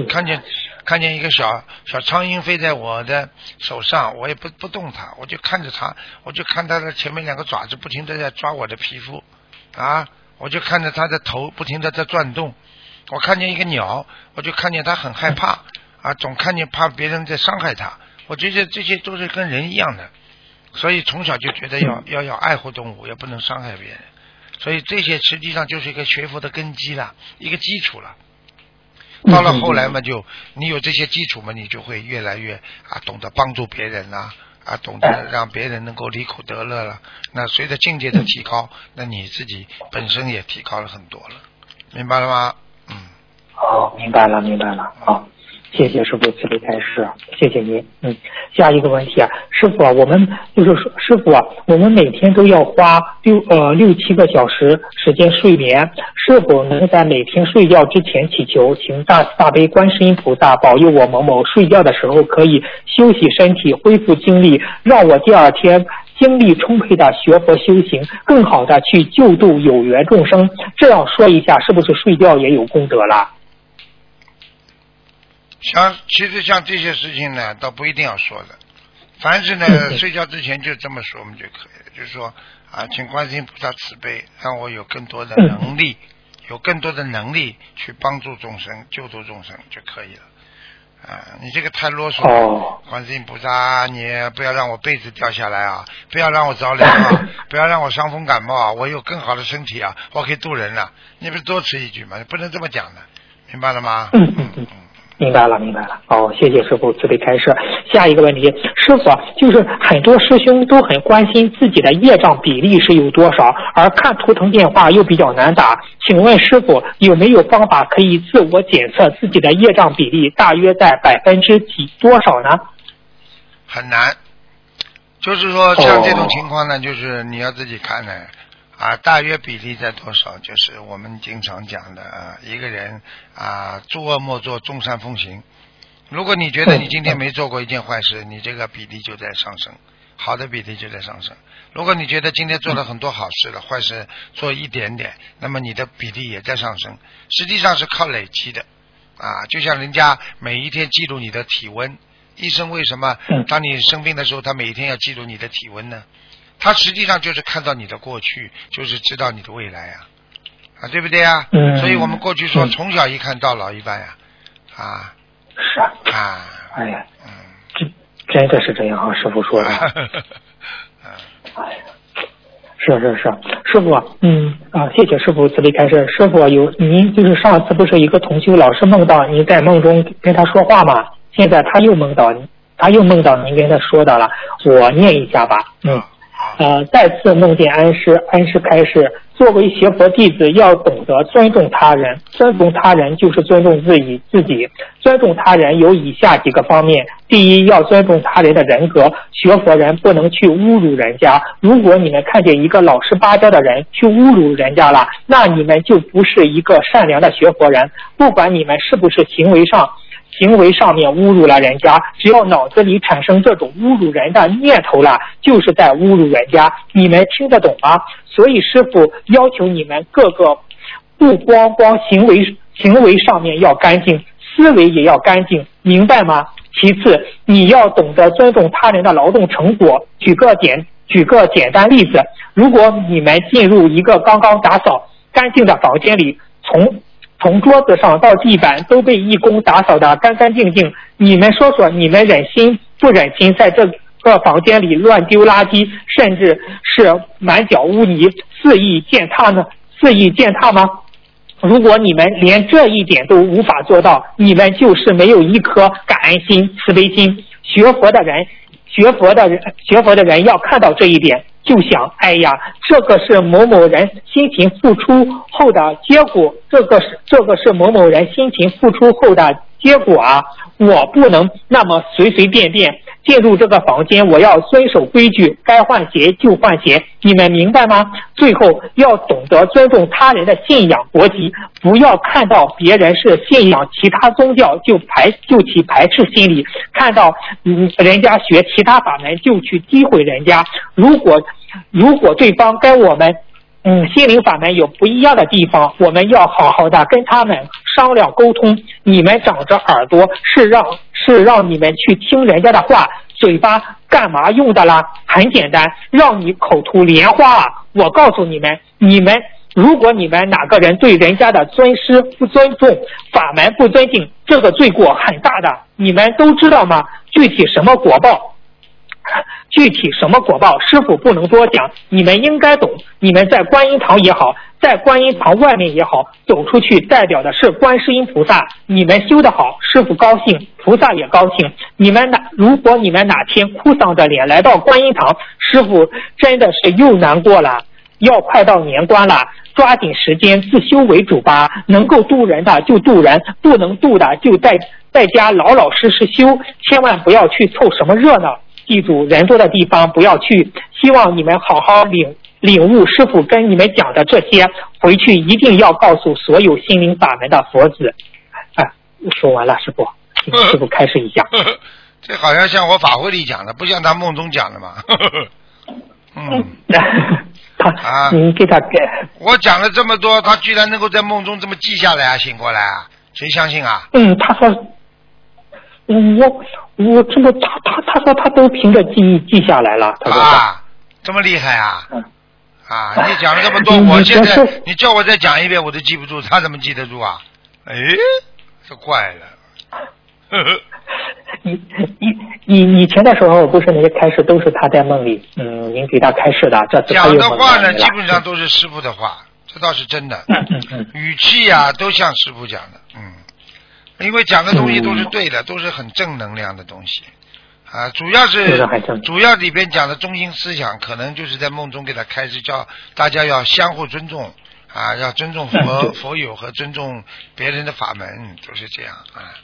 看见看见一个小小苍蝇飞在我的手上，我也不不动它，我就看着它，我就看它的前面两个爪子不停的在抓我的皮肤，啊。我就看着他的头不停的在转动，我看见一个鸟，我就看见它很害怕啊，总看见怕别人在伤害它。我觉得这些都是跟人一样的，所以从小就觉得要要要爱护动物，也不能伤害别人。所以这些实际上就是一个学佛的根基了，一个基础了。到了后来嘛，就你有这些基础嘛，你就会越来越啊懂得帮助别人啦。啊，懂得让别人能够离苦得乐了。那随着境界的提高，那你自己本身也提高了很多了，明白了吗？嗯。好，明白了，明白了。好。谢谢师傅慈悲开示，谢谢您。嗯，下一个问题啊，师傅啊，我们就是说，师傅啊，我们每天都要花六呃六七个小时时间睡眠，是否能在每天睡觉之前祈求，请大慈大悲观世音菩萨保佑我某某睡觉的时候可以休息身体，恢复精力，让我第二天精力充沛的学佛修行，更好的去救度有缘众生。这样说一下，是不是睡觉也有功德了？像其实像这些事情呢，倒不一定要说的。凡是呢，睡觉之前就这么说，我们就可以了。就是说啊，请观世音菩萨慈悲，让我有更多的能力，有更多的能力去帮助众生、救度众生就可以了。啊，你这个太啰嗦了。观世音菩萨，你不要让我被子掉下来啊！不要让我着凉啊！不要让我伤风感冒啊！我有更好的身体啊，我可以渡人了。你不是多此一举吗？你不能这么讲的，明白了吗？嗯嗯嗯。明白了，明白了。好，谢谢师傅慈悲开示。下一个问题，师傅就是很多师兄都很关心自己的业障比例是有多少，而看图腾电话又比较难打。请问师傅有没有方法可以自我检测自己的业障比例大约在百分之几多少呢？很难，就是说像这种情况呢，就是你要自己看呢。啊，大约比例在多少？就是我们经常讲的啊，一个人啊，诸恶莫作，众善奉行。如果你觉得你今天没做过一件坏事，你这个比例就在上升，好的比例就在上升。如果你觉得今天做了很多好事了，坏事做一点点，那么你的比例也在上升。实际上是靠累积的啊，就像人家每一天记录你的体温，医生为什么当你生病的时候，他每一天要记录你的体温呢？他实际上就是看到你的过去，就是知道你的未来呀，啊，对不对呀？嗯。所以我们过去说，从小一看到老一般呀，啊。是啊。啊。哎呀。嗯。真的是这样啊，师傅说的。哎呀，是是是，师傅，嗯啊，谢谢师傅慈悲开示。师傅有您就是上次不是一个同修老是梦到您在梦中跟他说话吗？现在他又梦到你，他又梦到您跟他说的了，我念一下吧。嗯，呃，再次梦见恩师，恩师开示。作为学佛弟子，要懂得尊重他人。尊重他人就是尊重自己。自己尊重他人有以下几个方面：第一，要尊重他人的人格。学佛人不能去侮辱人家。如果你们看见一个老实巴交的人去侮辱人家了，那你们就不是一个善良的学佛人。不管你们是不是行为上。行为上面侮辱了人家，只要脑子里产生这种侮辱人的念头了，就是在侮辱人家。你们听得懂吗？所以师傅要求你们各个不光光行为行为上面要干净，思维也要干净，明白吗？其次，你要懂得尊重他人的劳动成果。举个简举个简单例子，如果你们进入一个刚刚打扫干净的房间里，从从桌子上到地板都被义工打扫得干干净净，你们说说，你们忍心不忍心在这个房间里乱丢垃圾，甚至是满脚污泥，肆意践踏呢？肆意践踏吗？如果你们连这一点都无法做到，你们就是没有一颗感恩心、慈悲心。学佛的人，学佛的人，学佛的人要看到这一点。就想，哎呀，这个是某某人辛勤付出后的结果，这个是这个是某某人辛勤付出后的结果啊！我不能那么随随便便进入这个房间，我要遵守规矩，该换鞋就换鞋，你们明白吗？最后要懂得尊重他人的信仰国籍，不要看到别人是信仰其他宗教就排就起排斥心理，看到嗯人家学其他法门就去诋毁人家，如果。如果对方跟我们，嗯，心灵法门有不一样的地方，我们要好好的跟他们商量沟通。你们长着耳朵是让是让你们去听人家的话，嘴巴干嘛用的啦？很简单，让你口吐莲花啊。我告诉你们，你们如果你们哪个人对人家的尊师不尊重，法门不尊敬，这个罪过很大的，你们都知道吗？具体什么果报？具体什么果报，师傅不能多讲，你们应该懂。你们在观音堂也好，在观音堂外面也好，走出去代表的是观世音菩萨。你们修得好，师傅高兴，菩萨也高兴。你们哪如果你们哪天哭丧着脸来到观音堂，师傅真的是又难过了。要快到年关了，抓紧时间自修为主吧。能够渡人的就渡人，不能渡的就在在家老老实实修，千万不要去凑什么热闹。记住，人多的地方不要去。希望你们好好领领悟师傅跟你们讲的这些，回去一定要告诉所有心灵法门的佛子。哎，说完了，师傅，师傅开始一下。这好像像我法会里讲的，不像他梦中讲的嘛。嗯，他啊，你给他改。我讲了这么多，他居然能够在梦中这么记下来啊，醒过来啊，谁相信啊？嗯，他说。我我这个他他他说他都凭着记忆记下来了，他说啊，这么厉害啊！啊，你讲了这么多，我现在你叫我再讲一遍，我都记不住，他怎么记得住啊？哎，这怪了。呵呵以以前的时候不是那些开示都是他在梦里，嗯，您给他开示的，这次讲的话呢，基本上都是师傅的话，这倒是真的，语气呀都像师傅讲的，嗯。因为讲的东西都是对的，都是很正能量的东西，啊，主要是主要里边讲的中心思想，可能就是在梦中给他开始叫大家要相互尊重，啊，要尊重佛佛友和尊重别人的法门，都是这样啊，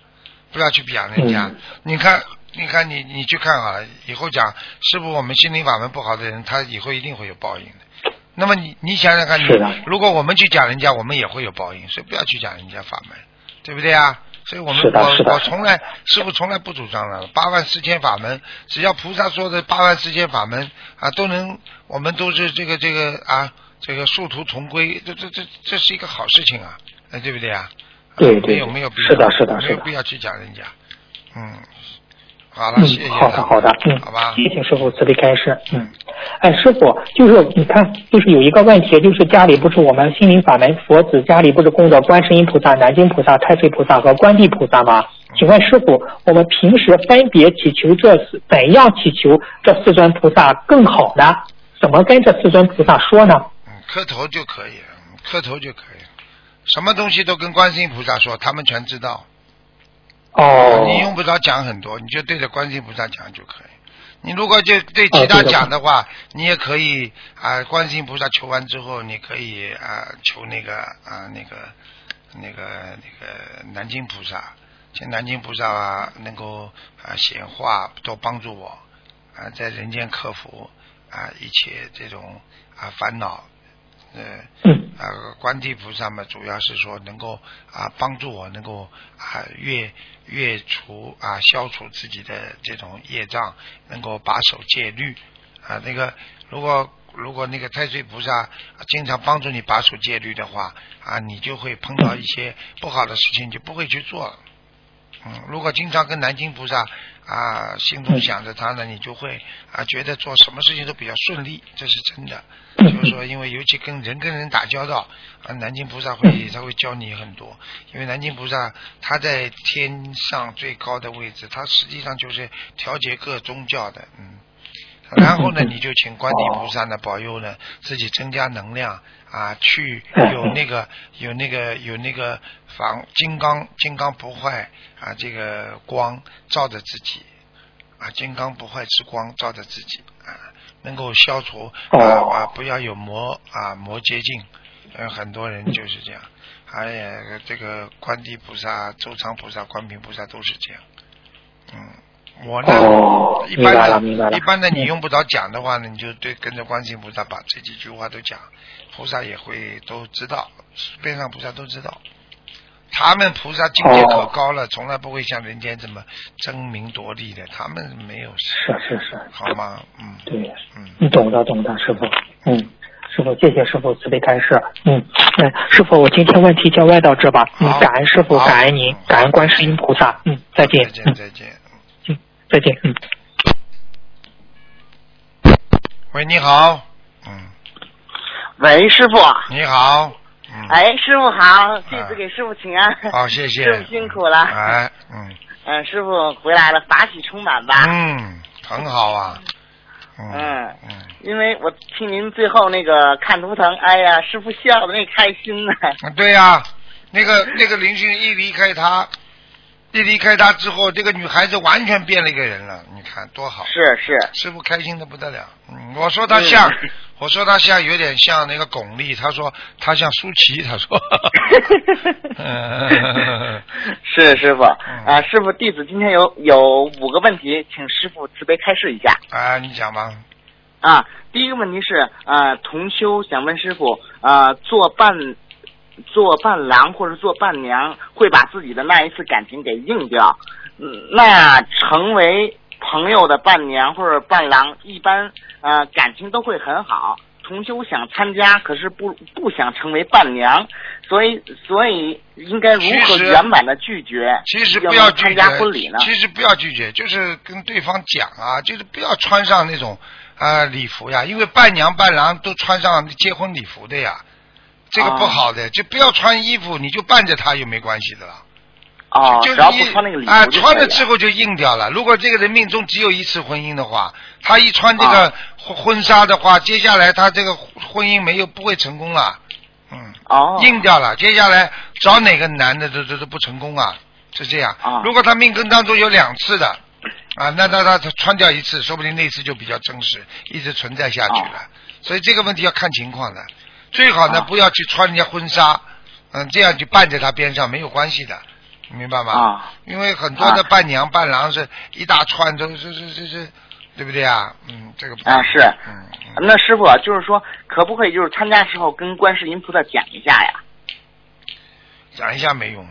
不要去贬人家。你看，你看，你你去看啊，以后讲是不是我们心灵法门不好的人，他以后一定会有报应的。那么你你想想看，你如果我们去讲人家，我们也会有报应，所以不要去讲人家法门，对不对啊？所以我们我我从来师傅从来不主张的八万四千法门，只要菩萨说的八万四千法门啊，都能我们都是这个这个啊，这个殊途同归，这这这这是一个好事情啊，哎对不对啊？对对，没有没有必要，是的是的是的，没有必要去讲人家，嗯。好了，谢谢。好的，好的，嗯，好吧。谢谢师傅慈悲开示，嗯，哎，师傅，就是你看，就是有一个问题，就是家里不是我们心灵法门佛子家里不是供着观世音菩萨、南京菩萨、太岁菩萨和观地菩萨吗？请问师傅，我们平时分别祈求这四怎样祈求这四尊菩萨更好呢？怎么跟这四尊菩萨说呢？嗯，磕头就可以磕头就可以。什么东西都跟观世音菩萨说，他们全知道。哦，你用不着讲很多，你就对着观世音菩萨讲就可以。你如果就对其他讲的话，你也可以啊、观世音菩萨求完之后，你可以啊、求那个啊、那个那个那个南京菩萨，请南京菩萨啊能够啊显化，多帮助我啊，在人间克服啊一切这种啊烦恼，呃。嗯啊，观地菩萨嘛，主要是说能够啊帮助我能够啊越越除啊消除自己的这种业障，能够把守戒律啊。那个如果如果那个太岁菩萨经常帮助你把守戒律的话啊，你就会碰到一些不好的事情，就不会去做了。嗯，如果经常跟南京菩萨啊心中想着他呢，你就会啊觉得做什么事情都比较顺利，这是真的。就是说，因为尤其跟人跟人打交道，啊，南京菩萨会他会教你很多。因为南京菩萨他在天上最高的位置，他实际上就是调节各宗教的，嗯。然后呢，你就请观地菩萨呢保佑呢自己增加能量啊，去 有那个有那个有那个防金刚金刚不坏啊，这个光照着自己啊，金刚不坏之光照着自己啊，能够消除啊哦啊，不要有魔啊魔接近，呃，很多人就是这样。还有这个观地菩萨、周仓菩萨、观平菩萨都是这样。嗯，我呢，哦，一般的，了。一般的你嗯用不着讲的话呢，你就对跟着观世音菩萨把这几句话都讲，菩萨也会都知道，边上菩萨都知道。他们菩萨境界可哦高了，从来不会像人间这么争名夺利的，他们没有事，是是是，好吗？嗯对，嗯，你懂的懂的，师傅。嗯，师傅，谢谢师傅慈悲开示。嗯哎，师傅，我今天问题就问到这吧。嗯，感恩师傅，感恩您嗯，感恩观世音菩萨。嗯，再见再。见嗯再见。嗯，再见。嗯。喂，你好，嗯，喂，师傅。你好，嗯，哎，师傅好，弟子给师傅请安。好，谢谢，师傅辛苦了。哎，嗯嗯，师傅回来了，法喜充满吧？嗯，很好啊，嗯嗯嗯，因为我听您最后那个看图腾，哎呀，师傅笑的那开心呢。啊对呀、那个那个林迅一离开他，一离开他之后，这个女孩子完全变了一个人了，你看多好，是是，师傅开心的不得了。嗯，我说他像，嗯我说他像有点像那个巩俐，他说他像舒淇，他说。嗯 是师傅嗯啊，师傅弟子今天有有五个问题，请师傅慈悲开示一下。啊，你讲吧。啊，第一个问题是，呃，同修想问师傅，呃，做伴做伴郎或者做伴娘，会把自己的那一次感情给硬掉。嗯，那成为朋友的伴娘或者伴郎，一般呃感情都会很好。同修想参加，可是不不想成为伴娘，所以所以应该如何圆满的拒绝？其实不要拒绝参加婚礼呢？其实不要拒绝，就是跟对方讲啊，就是不要穿上那种啊礼服呀，因为伴娘伴郎都穿上结婚礼服的呀，这个不好的，就不要穿衣服，你就伴着他又没关系的了。哦，就一穿那个啊，穿了之后就硬掉了。如果这个人命中只有一次婚姻的话，他一穿这啊个婚婚纱的话，接下来他这个婚姻没有不会成功了，嗯，哦，硬掉了。接下来找哪个男的都都都不成功啊，是这样。啊如果他命根当中有两次的啊，那那他他穿掉一次，说不定那次就比较真实，一直存在下去了。所以这个问题要看情况的，最好呢、啊不要去穿人家婚纱，嗯，这样就伴在他边上没有关系的，明白吗？啊。因为很多的伴娘伴郎是一大串都是是是是，对不对啊？嗯，这个不啊是嗯嗯，那师傅啊就是说，可不可以就是参加时候跟观世音菩萨讲一下呀？讲一下没用，嗯，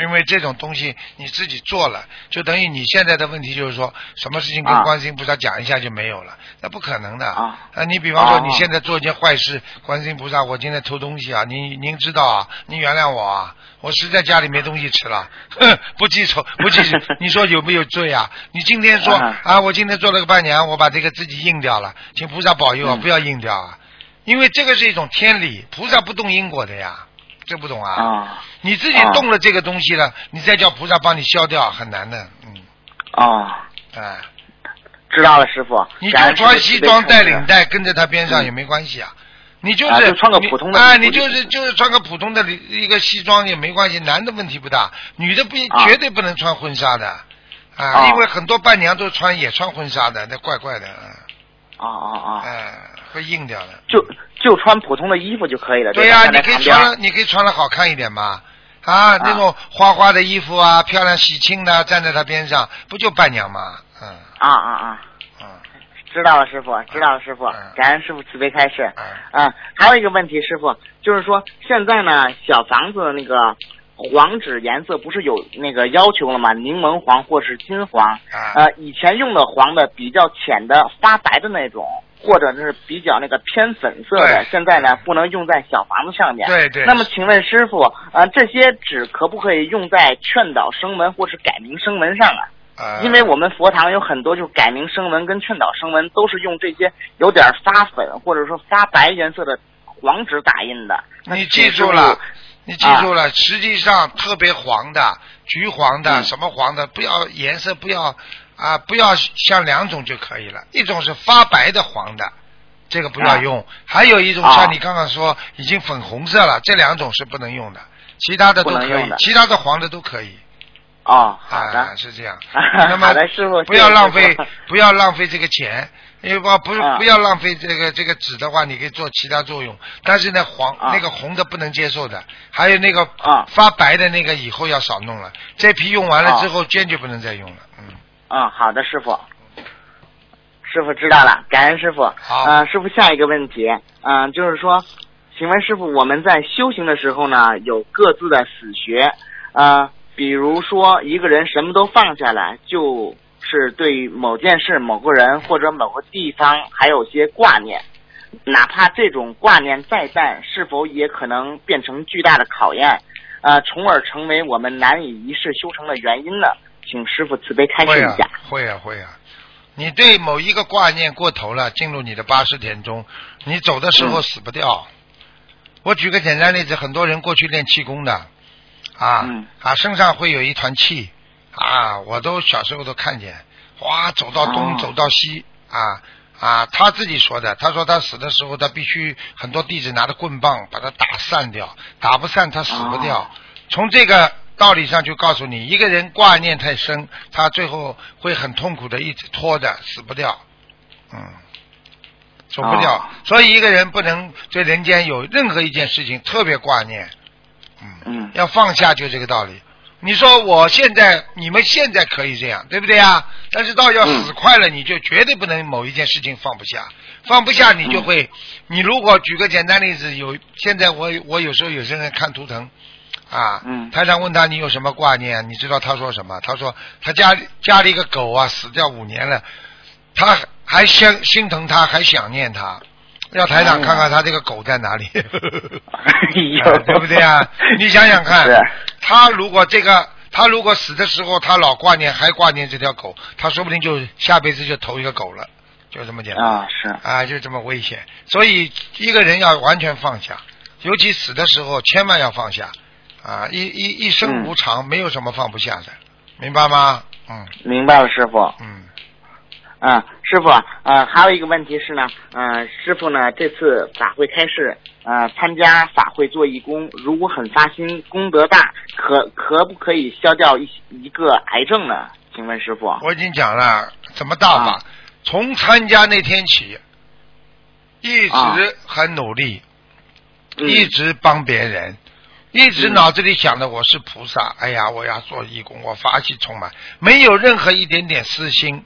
因为这种东西你自己做了，就等于你现在的问题就是说，什么事情跟啊观世音菩萨讲一下就没有了，那不可能的啊。你比方说哦你现在做一件坏事，观世音菩萨，我今天偷东西啊，您您知道啊，您原谅我啊，我实在家里没东西吃了，哼，不记仇 不记，你说有没有罪啊？你今天说啊啊，我今天做了个伴娘，我把这个自己硬掉了，请菩萨保佑啊，嗯不要硬掉啊，因为这个是一种天理，菩萨不动因果的呀。这不懂啊？啊你自己动了这个东西了，你再叫菩萨帮你消掉，很难的。嗯，啊，哎，知道了，师傅。你就穿西装带领带跟着他边上嗯也没关系啊。你就是、穿个普通的啊，你就是就是穿个普通的一个西装也没关系，男的问题不大，女的不、啊绝对不能穿婚纱的啊，啊因为很多伴娘都穿也穿婚纱的，那怪怪的，嗯啊啊啊！哎，会硬掉的。就就穿普通的衣服就可以了。对呀、呀、你可以穿，你可以穿的好看一点嘛。啊，那种花花的衣服啊，漂亮喜庆的，站在他边上，不就伴娘吗？嗯啊啊啊！嗯知道了，师傅，知道了，师傅嗯，感恩师傅慈悲开示。嗯，啊，还有一个问题，师傅，就是说现在呢，小房子那个黄纸颜色不是有那个要求了吗？柠檬黄或是金黄。啊呃，以前用的黄的比较浅的发白的那种，或者是比较那个偏粉色的，现在呢不能用在小房子上面。对对那么请问师傅，呃，这些纸可不可以用在劝导声文或是改名声文上啊？呃因为我们佛堂有很多就改名声纹跟劝导声纹都是用这些有点发粉或者说发白颜色的黄纸打印的。你记住了，你记住了，实际上特别黄的、橘黄的、嗯什么黄的，不要颜色不要啊，不要像两种就可以了，一种是发白的黄的。这个不要用，还有一种啊像你刚刚说已经粉红色了，这两种是不能用的，其他的都可以其他的黄的都可以。哦，好的。啊，是这样。那么不要浪费不要浪费这个钱，因为不不不要浪费这个这个纸的话，你可以做其他作用。但是呢，黄啊那个红的不能接受的，还有那个啊发白的那个以后要少弄了。这批用完了之后，坚决不能再用了。嗯，嗯，好的，师傅。师傅知道了，感恩师傅。好呃，师傅下一个问题，嗯、就是说，请问师傅，我们在修行的时候呢，有各自的死穴，呃，比如说一个人什么都放下来，就是对某件事、某个人或者某个地方还有些挂念，哪怕这种挂念再淡，是否也可能变成巨大的考验，呃，从而成为我们难以一世修成的原因呢？请师傅慈悲开示一下。，会啊，会啊。你对某一个挂念过头了，进入你的八十天中，你走的时候嗯死不掉。我举个简单例子，很多人过去练气功的，啊、嗯啊，身上会有一团气，啊，我都小时候都看见，哇，走到东、哦走到西，啊啊，他自己说的，他说他死的时候，他必须很多弟子拿着棍棒把他打散掉，打不散他死不掉。哦从这个道理上就告诉你，一个人挂念太深，他最后会很痛苦的一直拖着，死不掉，嗯，走不掉。哦。所以一个人不能对人间有任何一件事情特别挂念，嗯，嗯。要放下，就这个道理。你说我现在，你们现在可以这样，对不对啊？但是到要死快了，你就绝对不能某一件事情放不下，放不下你就会，你如果举个简单例子，有现在我我有时候有些人看图腾，啊，嗯台长问他你有什么挂念？你知道他说什么？他说他家里家里一个狗啊死掉五年了，他还心心疼他，还想念他。要台长看看他这个狗在哪里，哎 对不对啊？你想想看，他如果这个，他如果死的时候他老挂念，还挂念这条狗，他说不定就下辈子就投一个狗了，就这么简单啊，是啊，就这么危险。所以一个人要完全放下，尤其死的时候千万要放下啊！一一一生无常，没有什么放不下的，明白吗？嗯明白了，师傅。嗯，啊，师傅，呃，还有一个问题是呢，呃，师傅呢这次法会开示，呃，参加法会做义工，如果很发心，功德大，可可不可以消掉一一个癌症呢？请问师傅？我已经讲了怎么大法，啊从参加那天起，一啊直很努力，嗯一直帮别人，一直嗯脑子里想的我是菩萨，哎呀，我要做义工，我法喜充满，没有任何一点点私心，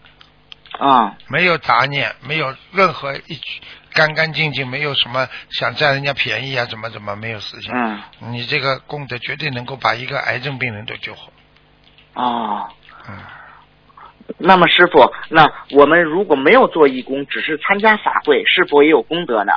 啊没有杂念，没有任何一句干干净净，没有什么想占人家便宜啊，怎么怎么没有私心。嗯你这个功德绝对能够把一个癌症病人都救活。哦。嗯，那么师傅，那我们如果没有做义工，只是参加法会，是否也有功德呢？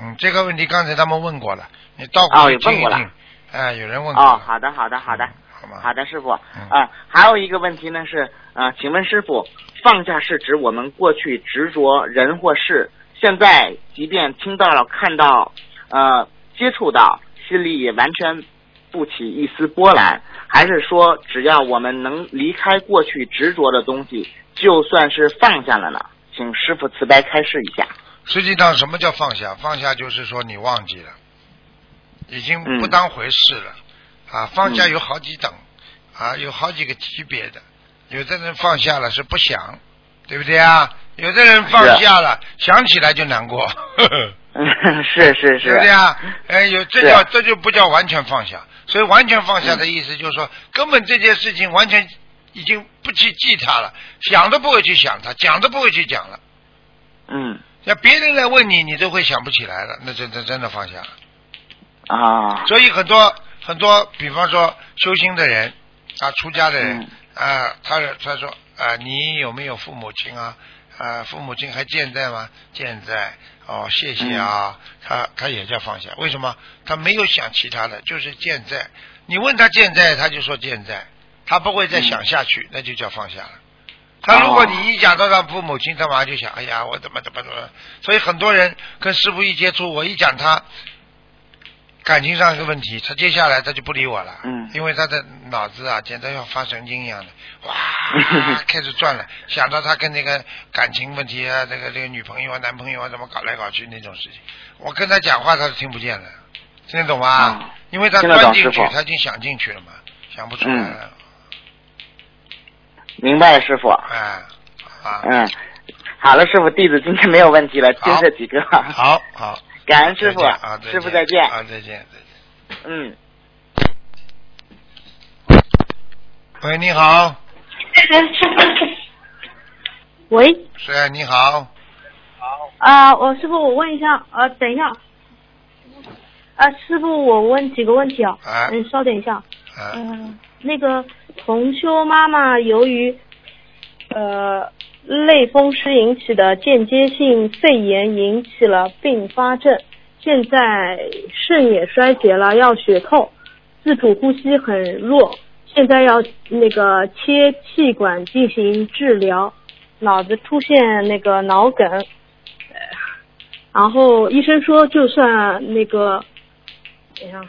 嗯，这个问题刚才他们问过了，你倒过去听一也问过了听。哎，有人问过哦。，好的，好的，好的。好吗？好的，师傅。嗯啊，还有一个问题呢是，啊，请问师傅，放下是指我们过去执着人或事，现在即便听到了、看到、呃接触到，心里也完全不起一丝波澜？还是说只要我们能离开过去执着的东西，就算是放下了呢？请师傅慈悲开示一下。实际上，什么叫放下？放下就是说你忘记了，已经不嗯当回事了。啊，放下嗯有好几等，啊，有好几个级别的。有的人放下了是不想，对不对啊？有的人放下了，想起来就难过，呵呵嗯，是是对是不对啊？哎，有这叫这就不叫完全放下。所以完全放下的意思就是说，根本这件事情完全已经不去记它了，想都不会去想它，讲都不会去讲了。嗯那别人来问你，你都会想不起来了，那真真真的放下了。啊，所以很多很多，比方说修心的人啊，出家的人嗯啊，他他说啊，你有没有父母亲啊？啊，父母亲还健在吗？健在。哦，谢谢啊。他他也叫放下，为什么？他没有想其他的，就是健在。你问他健在，他就说健在，他不会再想下去，那就叫放下了。他如果你一讲到他父母亲，他马上就想，哎呀，我怎么怎么怎么。所以很多人跟师傅一接触，我一讲他感情上一个问题，他接下来他就不理我了，嗯。因为他的脑子啊，简直要发神经一样的，哇，开始转了，想到他跟那个感情问题啊，这个这个女朋友啊、男朋友啊怎么搞来搞去那种事情，我跟他讲话他都听不见了，听得懂吗？啊因为他钻进去，他已经想进去了嘛，想不出来了，明白了，师傅。哎，啊，嗯，好了，师傅，弟子今天没有问题了，就这几个。好好，感恩师傅啊，师傅再见。啊，再见再见。嗯。喂，你好，喂，是啊，你好，啊、我师傅，我问一下，呃，等一下，啊、师傅，我问几个问题啊，哎嗯，稍等一下，啊，嗯、那个同修妈妈由于呃类风湿引起的间接性肺炎引起了并发症，现在肾也衰竭了，要血透，自主呼吸很弱，现在要那个切气管进行治疗，脑子出现那个脑梗，呃然后医生说就算那个，等一下，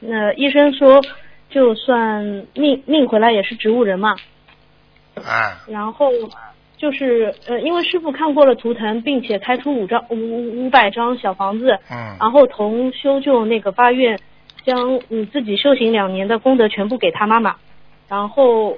那医生说就算命命回来也是植物人嘛，啊，然后就是呃，因为师傅看过了图腾，并且开出五张五五百张小房子，嗯，然后同修就那个发愿，将你自己修行两年的功德全部给他妈妈，然后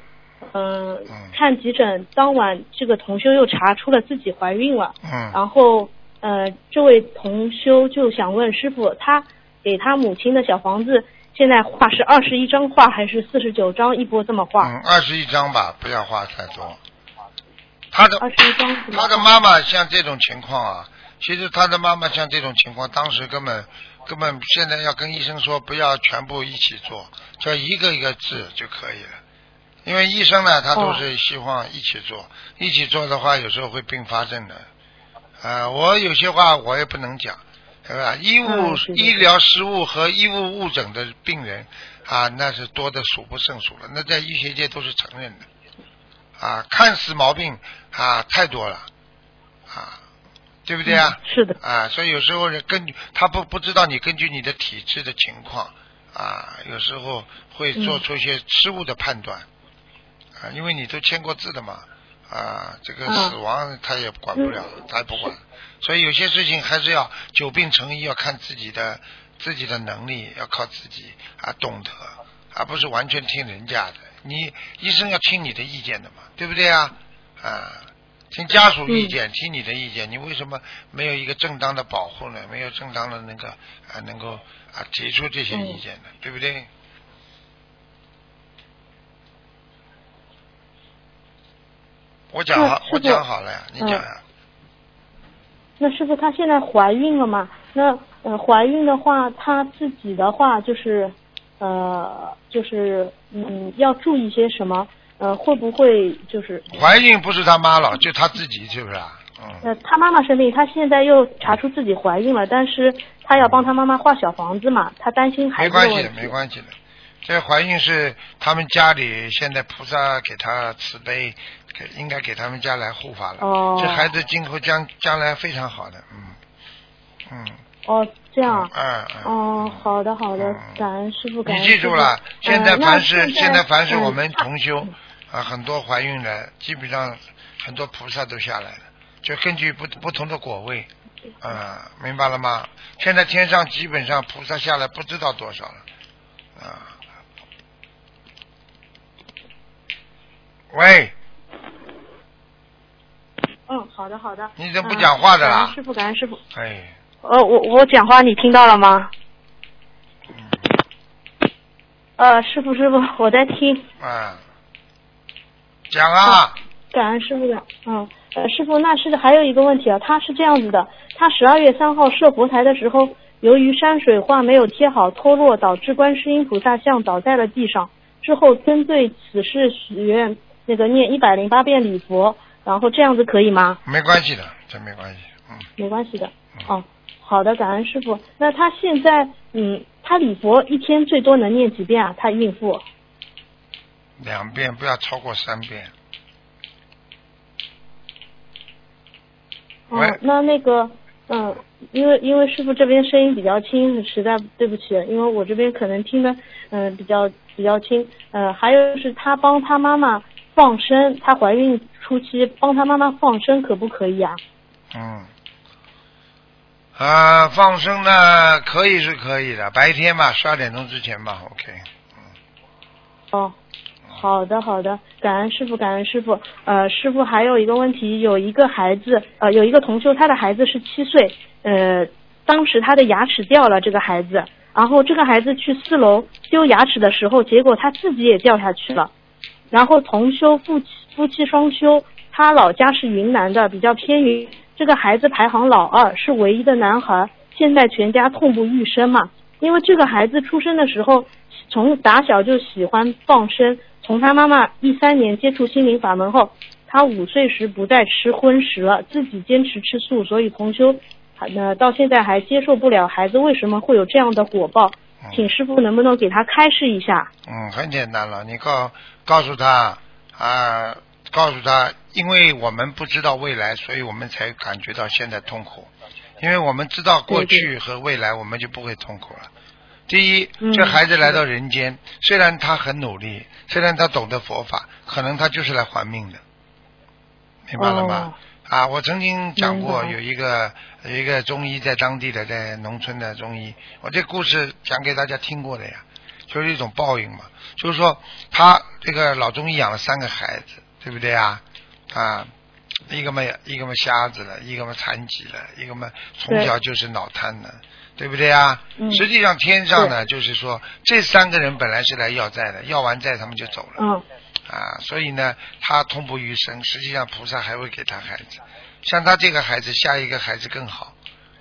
嗯、嗯看急诊当晚，这个同修又查出了自己怀孕了，嗯，然后呃这位同修就想问师傅，他给他母亲的小房子现在画是二十一张画还是四十九张一波这么画？嗯，二十一张吧，不要画太多。他的他的妈妈像这种情况啊，其实他的妈妈像这种情况，当时根本根本现在要跟医生说不要全部一起做，就一个一个治就可以了。因为医生呢，他都是希望一起做，一起做的话，有时候会并发症的。啊、我有些话我也不能讲，对吧？医务、嗯医疗失误和医务误诊的病人啊，那是多的数不胜数了，那在医学界都是承认的。啊，看似毛病啊太多了，啊，对不对啊？是的，啊，所以有时候人根据他不不知道你根据你的体质的情况啊，有时候会做出一些失误的判断、啊，因为你都签过字的嘛啊，这个嗯死亡他也管不了，他也不管，所以有些事情还是要久病成医，要看自己的自己的能力，要靠自己啊懂得，而不是完全听人家的。你医生要听你的意见的嘛，对不对啊？啊。听家属意见，听你的意见，你为什么没有一个正当的保护呢？没有正当的那个啊，能够啊提出这些意见呢？对不对？我讲好，我讲好了呀，你讲呀。那师傅她现在怀孕了嘛？那呃怀孕的话，她自己的话就是呃就是嗯要注意些什么？呃会不会就是怀孕不是他妈了，就他自己，是不是啊？嗯，呃他妈妈生病，他现在又查出自己怀孕了，但是他要帮他妈妈画小房子嘛，他担心孩子没关系的。没关系的。这怀孕是他们家里现在菩萨给他慈悲，给应该给他们家来护法了。哦这孩子今后将将来非常好的，嗯嗯，哦，这样啊。嗯嗯。哦，好的好的，感恩师傅，感你恩师傅记住了，现在凡是现在凡是嗯我们同修啊，很多怀孕的，基本上很多菩萨都下来了，就根据不不同的果位，啊，明白了吗？现在天上基本上菩萨下来不知道多少了，啊。喂，嗯，好的好的。你怎么不讲话的啦师傅，感恩师傅。哎，呃，我我讲话你听到了吗？呃，师傅师傅，我在听。啊，讲啊，感恩师傅的，嗯，呃，师傅，那是还有一个问题啊，他是这样子的，他十二月三号设佛台的时候，由于山水画没有贴好脱落，导致观世音菩萨像倒在了地上。之后针对此事许愿，那个念一百零八遍礼佛，然后这样子可以吗？没关系的，这没关系，嗯，没关系的。哦，好的，感恩师傅。那他现在，嗯，他礼佛一天最多能念几遍啊？他孕妇。两遍不要超过三遍。喂哦，那那个，嗯，因为因为师傅这边声音比较轻，实在对不起，因为我这边可能听的嗯、比较比较轻，呃，还有就是他帮他妈妈放生，她怀孕初期帮他妈妈放生可不可以啊？嗯，啊，放生呢可以是可以的，白天吧，十二点钟之前吧，OK。哦，好的好的，感恩师傅，感恩师傅。呃，师傅还有一个问题，有一个孩子，呃，有一个同修，他的孩子是七岁，呃，当时他的牙齿掉了，这个孩子，然后这个孩子去四楼丢牙齿的时候，结果他自己也掉下去了。然后同修夫妻夫妻双修，他老家是云南的，比较偏云。这个孩子排行老二，是唯一的男孩，现在全家痛不欲生嘛。因为这个孩子出生的时候，从打小就喜欢放生，从他妈妈一三年接触心灵法门后，他五岁时不再吃荤食了，自己坚持吃素，所以同修，呃，到现在还接受不了孩子为什么会有这样的果报，请师傅能不能给他开示一下？嗯，很简单了，你告告诉他啊，告诉他，因为我们不知道未来，所以我们才感觉到现在痛苦。因为我们知道过去和未来，我们就不会痛苦了。第一，嗯这孩子来到人间，虽然他很努力，虽然他懂得佛法，可能他就是来还命的，明白了吗？啊，我曾经讲过，有一个有一个中医在当地的，在农村的中医，我这故事讲给大家听过的呀，就是一种报应嘛。就是说，他这个老中医养了三个孩子，对不对啊？啊，一个嘛一个嘛瞎子了，一个嘛残疾了，一个嘛从小就是脑瘫的，对不对啊？嗯实际上天上呢，就是说这三个人本来是来要债的，要完债他们就走了。嗯啊，所以呢，他痛不欲生。实际上，菩萨还会给他孩子，像他这个孩子，下一个孩子更好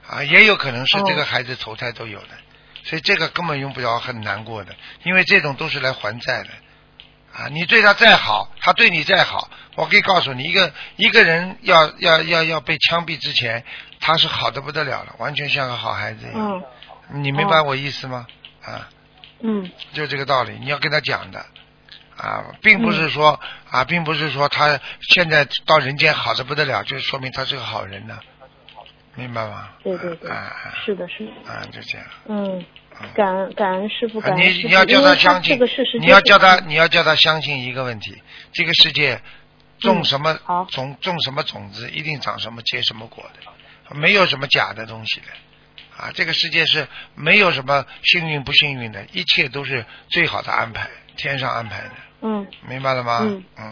啊，也有可能是这个孩子投胎都有的，所以这个根本用不着很难过的，因为这种都是来还债的啊。你对他再好，他对你再好，我可以告诉你，一个一个人要要要要被枪毙之前，他是好的不得了了，完全像个好孩子一样。嗯你明白我意思吗？啊。嗯就这个道理，你要跟他讲的啊，并不是说、啊，并不是说他现在到人间好的不得了，就说明他是个好人呢，明白吗？对对对是的是的，啊，就这样。嗯，感恩感恩师傅，啊感恩师傅，你你要叫他相信这个事实，你要叫他，你要叫他相信一个问题：这个世界种什么、好种种什么种子，一定长什么结什么果的，没有什么假的东西的。啊，这个世界是没有什么幸运不幸运的，一切都是最好的安排，天上安排的，嗯。明白了吗？嗯嗯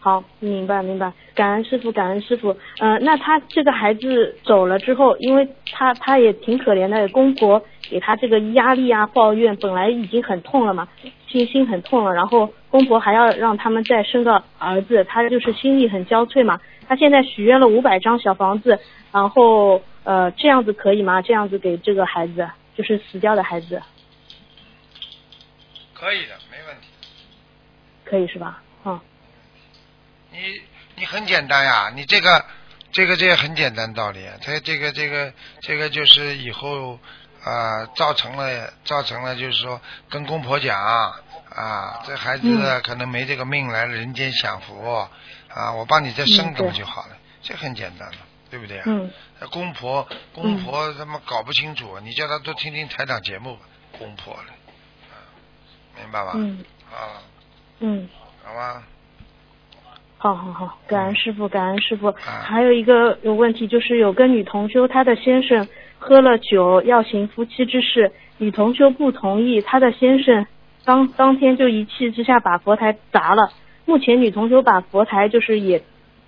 好，明白明白，感恩师傅，感恩师傅。呃，那他这个孩子走了之后，因为他他也挺可怜的，公婆给他这个压力啊、抱怨，本来已经很痛了嘛，心心很痛了，然后公婆还要让他们再生个儿子，他就是心力很交瘁嘛。他现在许愿了五百张小房子，然后呃这样子可以吗？这样子给这个孩子，就是死掉的孩子，可以的，没问题。可以是吧？嗯你你很简单呀，你这个这个这个很简单道理啊，它这个这个这个就是以后啊、造成了造成了就是说跟公婆讲啊，这孩子可能没这个命来人间享福啊，我帮你再生嗯个不就好了，这很简单了。对不对啊？嗯那公婆公婆他妈搞不清楚，你叫他多听听台长节目吧，公婆了，啊明白吧？嗯啊，嗯，好吧，好好好，感恩师傅，感恩师傅。啊还有一个有问题，就是有个女同修，她的先生喝了酒要行夫妻之事，女同修不同意，她的先生当当天就一气之下把佛台砸了。目前女同修把佛台就是也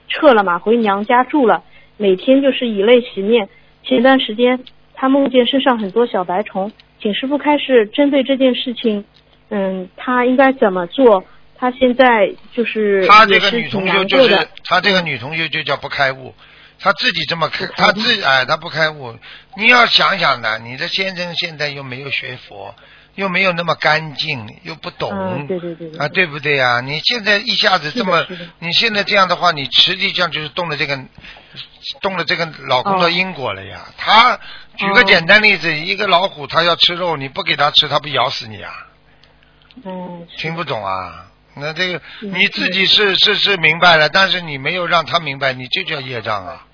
撤了嘛，回娘家住了，每天就是以泪洗面。前段时间她梦见身上很多小白虫，请师傅开始针对这件事情，嗯，她应该怎么做？她现在就是他这个女同学就是。他这个女同学就叫不开悟，他自己这么开，他自己哎，他不开悟。你要想想呢，你的先生现在又没有学佛，又没有那么干净，又不懂，嗯，对对对对啊，对不对呀、你现在一下子这么你现在这样的话，你实际上就是动了这个，动了这个老公的哦因果了呀。他举个哦简单例子，一个老虎，它要吃肉，你不给它吃，它不咬死你啊？嗯，听不懂啊？那这个嗯你自己是是是明白了，但是你没有让他明白，你这叫业障啊！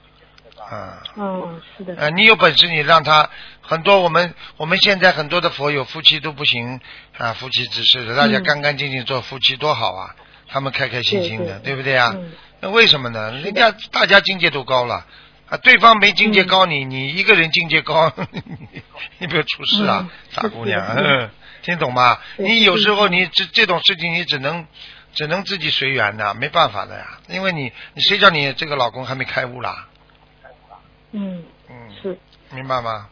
啊，嗯，是的，呃，你有本事你让他很多我们我们现在很多的佛友夫妻都不行啊，夫妻之事的，大家嗯干干净净做夫妻多好啊，他们开开心心的，对对不对啊？嗯那为什么呢？人家大家境界都高了。啊，对方没境界嗯高，你你一个人境界高，你不要出事啊嗯，傻姑娘，听懂吗？你有时候嗯你这这种事情，你只能只能自己随缘的，没办法的呀，因为你你谁叫你这个老公还没开悟啦？嗯，嗯，是。明白吗？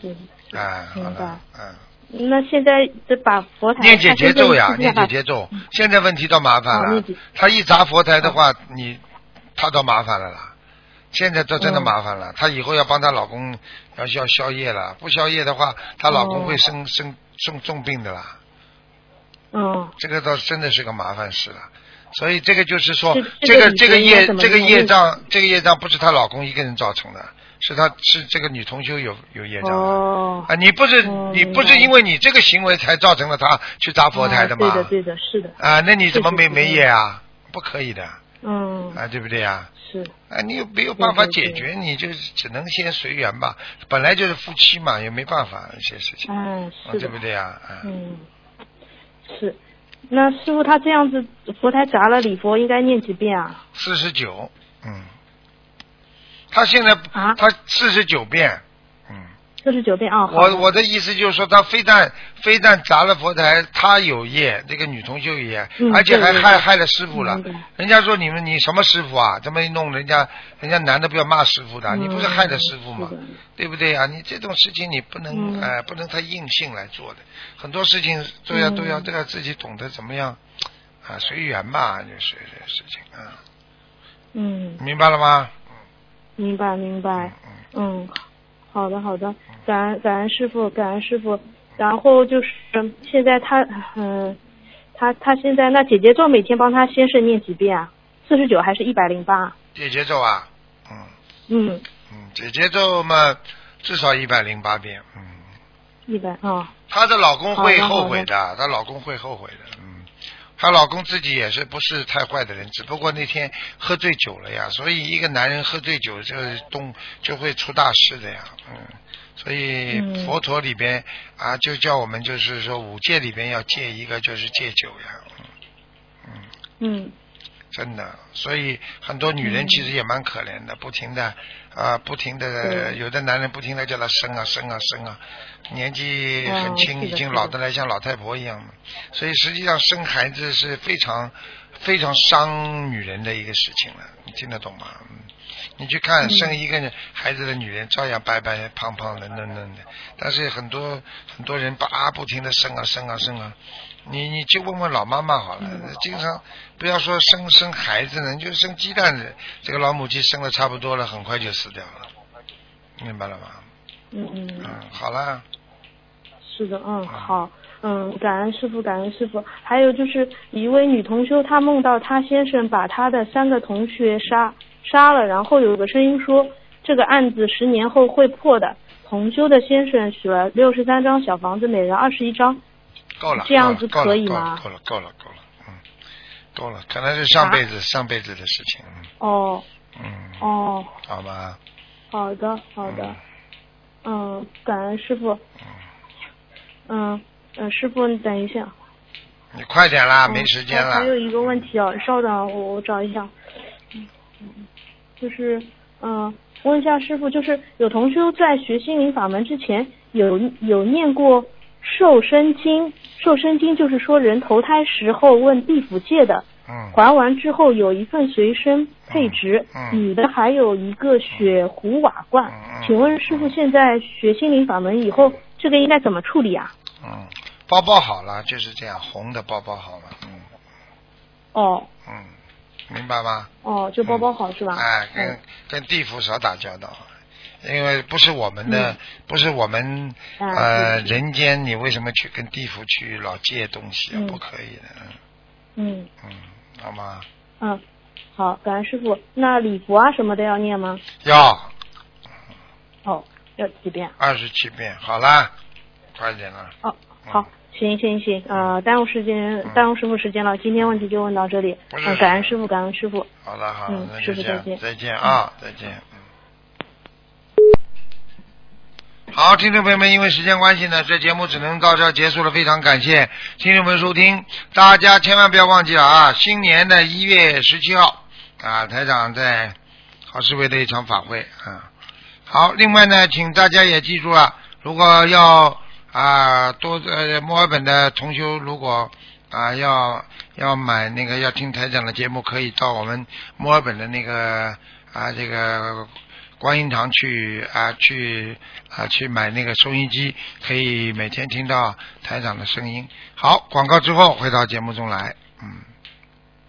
是，哎，好明白。了，嗯，那现在这把佛台念解节奏呀，念解节奏。现在问题倒麻烦了。他一砸佛台的话，你他倒麻烦了啦。现在倒真的嗯。麻烦了，她以后要帮她老公要要宵夜了，不宵夜的话，她老公哦会生生生重病的啦。嗯，这个倒真的是个麻烦事了。所以这个就是说这，个这个业这个业障，这个业障不是她老公一个人造成的，是她是这个女同修有有业障的。哦，啊，你不是哦你不是因为你这个行为才造成了她去砸佛台的吗？啊对的对的，是的，啊，那你怎么没没业啊？不可以的嗯，啊，对不对啊？是，啊，你又没有办法解决，你就只能先随缘吧。本来就是夫妻嘛，也没办法一些事情，哎，啊是的对不，对啊？啊，嗯，是。那师傅他这样子佛台砸了礼佛应该念几遍啊？四十九，嗯，他现在啊他四十九遍，嗯。四十九遍啊。好我我的意思就是说，他非但非但砸了佛台，他有业，这个女同修有业，嗯而且还害害了师傅了。人家说你们你什么师傅啊？这么一弄，人家人家男的不要骂师傅的，嗯你不是害了师傅吗？对不对啊？你这种事情你不能哎呃不能太硬性来做的，很多事情都要嗯都要都要自己懂得怎么样啊随缘吧，就是这个事情啊，嗯，明白了吗？明白明白。嗯，嗯，好的好的，感恩感恩师傅，感恩师傅。然后就是现在他嗯，他他现在那姐姐咒每天帮他先生念几遍啊？四十九还是一百零八？姐姐咒啊，嗯嗯，嗯，姐姐咒嘛至少一百零八遍，嗯。一百啊。她的老公会后悔的，她老公会后悔的，嗯，她老公自己也是不是太坏的人，只不过那天喝醉酒了呀，所以一个男人喝醉酒就动就会出大事的呀，嗯，所以嗯。佛陀里边啊就叫我们就是说五戒里边要戒一个就是戒酒呀，嗯。嗯。嗯真的，所以很多女人其实也蛮可怜的，不停的啊、不停的，有的男人不停的叫她生啊生啊生啊，年纪很哦轻，已经老得来像老太婆一样了，所以实际上生孩子是非常非常伤女人的一个事情了，你听得懂吗？嗯，你去看嗯。生一个孩子的女人，照样白白胖胖的嫩嫩的，但是很多很多人吧不停的生啊生啊生啊，你你去问问老妈妈好了，嗯经常不要说生生孩子呢，你就生鸡蛋的，这个老母鸡生的差不多了，很快就死掉了，明白了吗？嗯嗯。嗯，好啦，是的，嗯，好，嗯，感恩师傅，感恩师傅。还有就是一位女同修，她梦到她先生把她的三个同学杀杀了，然后有个声音说这个案子十年后会破的。同修的先生许了六十三张小房子，每人二十一张。够了，这样子可以吗够了，够了，够了，够了，嗯，够了，可能是上辈子、上辈子的事情，嗯哦，嗯，嗯，哦，好吧，好的好的，嗯，感恩师傅。嗯嗯，师傅，你等一下。你快点啦，嗯没时间了。还还有一个问题啊，稍等，我我找一下。嗯嗯，就是嗯，问一下师傅，就是有同修在学心灵法门之前，有有念过受身经，受身经就是说人投胎时候问地府借的，嗯。还完之后有一份随身配值，嗯女的还有一个雪壶瓦罐。嗯嗯。请问师傅，现在学心灵法门以后，这个应该怎么处理啊？嗯，包包好了，就是这样，红的包包好了，嗯。哦。嗯，明白吗？哦，就包包好是吧？哎，跟嗯。跟地府少打交道，因为不是我们的，嗯不是我们啊呃对人间，你为什么去跟地府去老借东西啊？嗯不可以的，嗯嗯嗯，好吗？嗯，好，感恩师傅。那礼佛啊什么的要念吗？要哦，要几遍？二十七遍，好啦，快点了，哦，嗯好，行行行，呃，耽误时间，耽误师傅时间了。今天问题就问到这里。不是嗯，感恩师傅，感恩师傅。好了好了嗯，那就这样，师傅再见再见啊，再见，好，听众朋友们，因为时间关系呢，这节目只能到这儿结束了。非常感谢听众朋友收听，大家千万不要忘记了啊！新年的一月十七号啊，台长在好市委的一场法会啊。好，另外呢，请大家也记住了，如果要啊多呃墨尔本的同修，如果啊要要买那个要听台长的节目，可以到我们墨尔本的那个啊这个观音堂去啊去啊去买那个收音机，可以每天听到台长的声音。好，广告之后回到节目中来，嗯。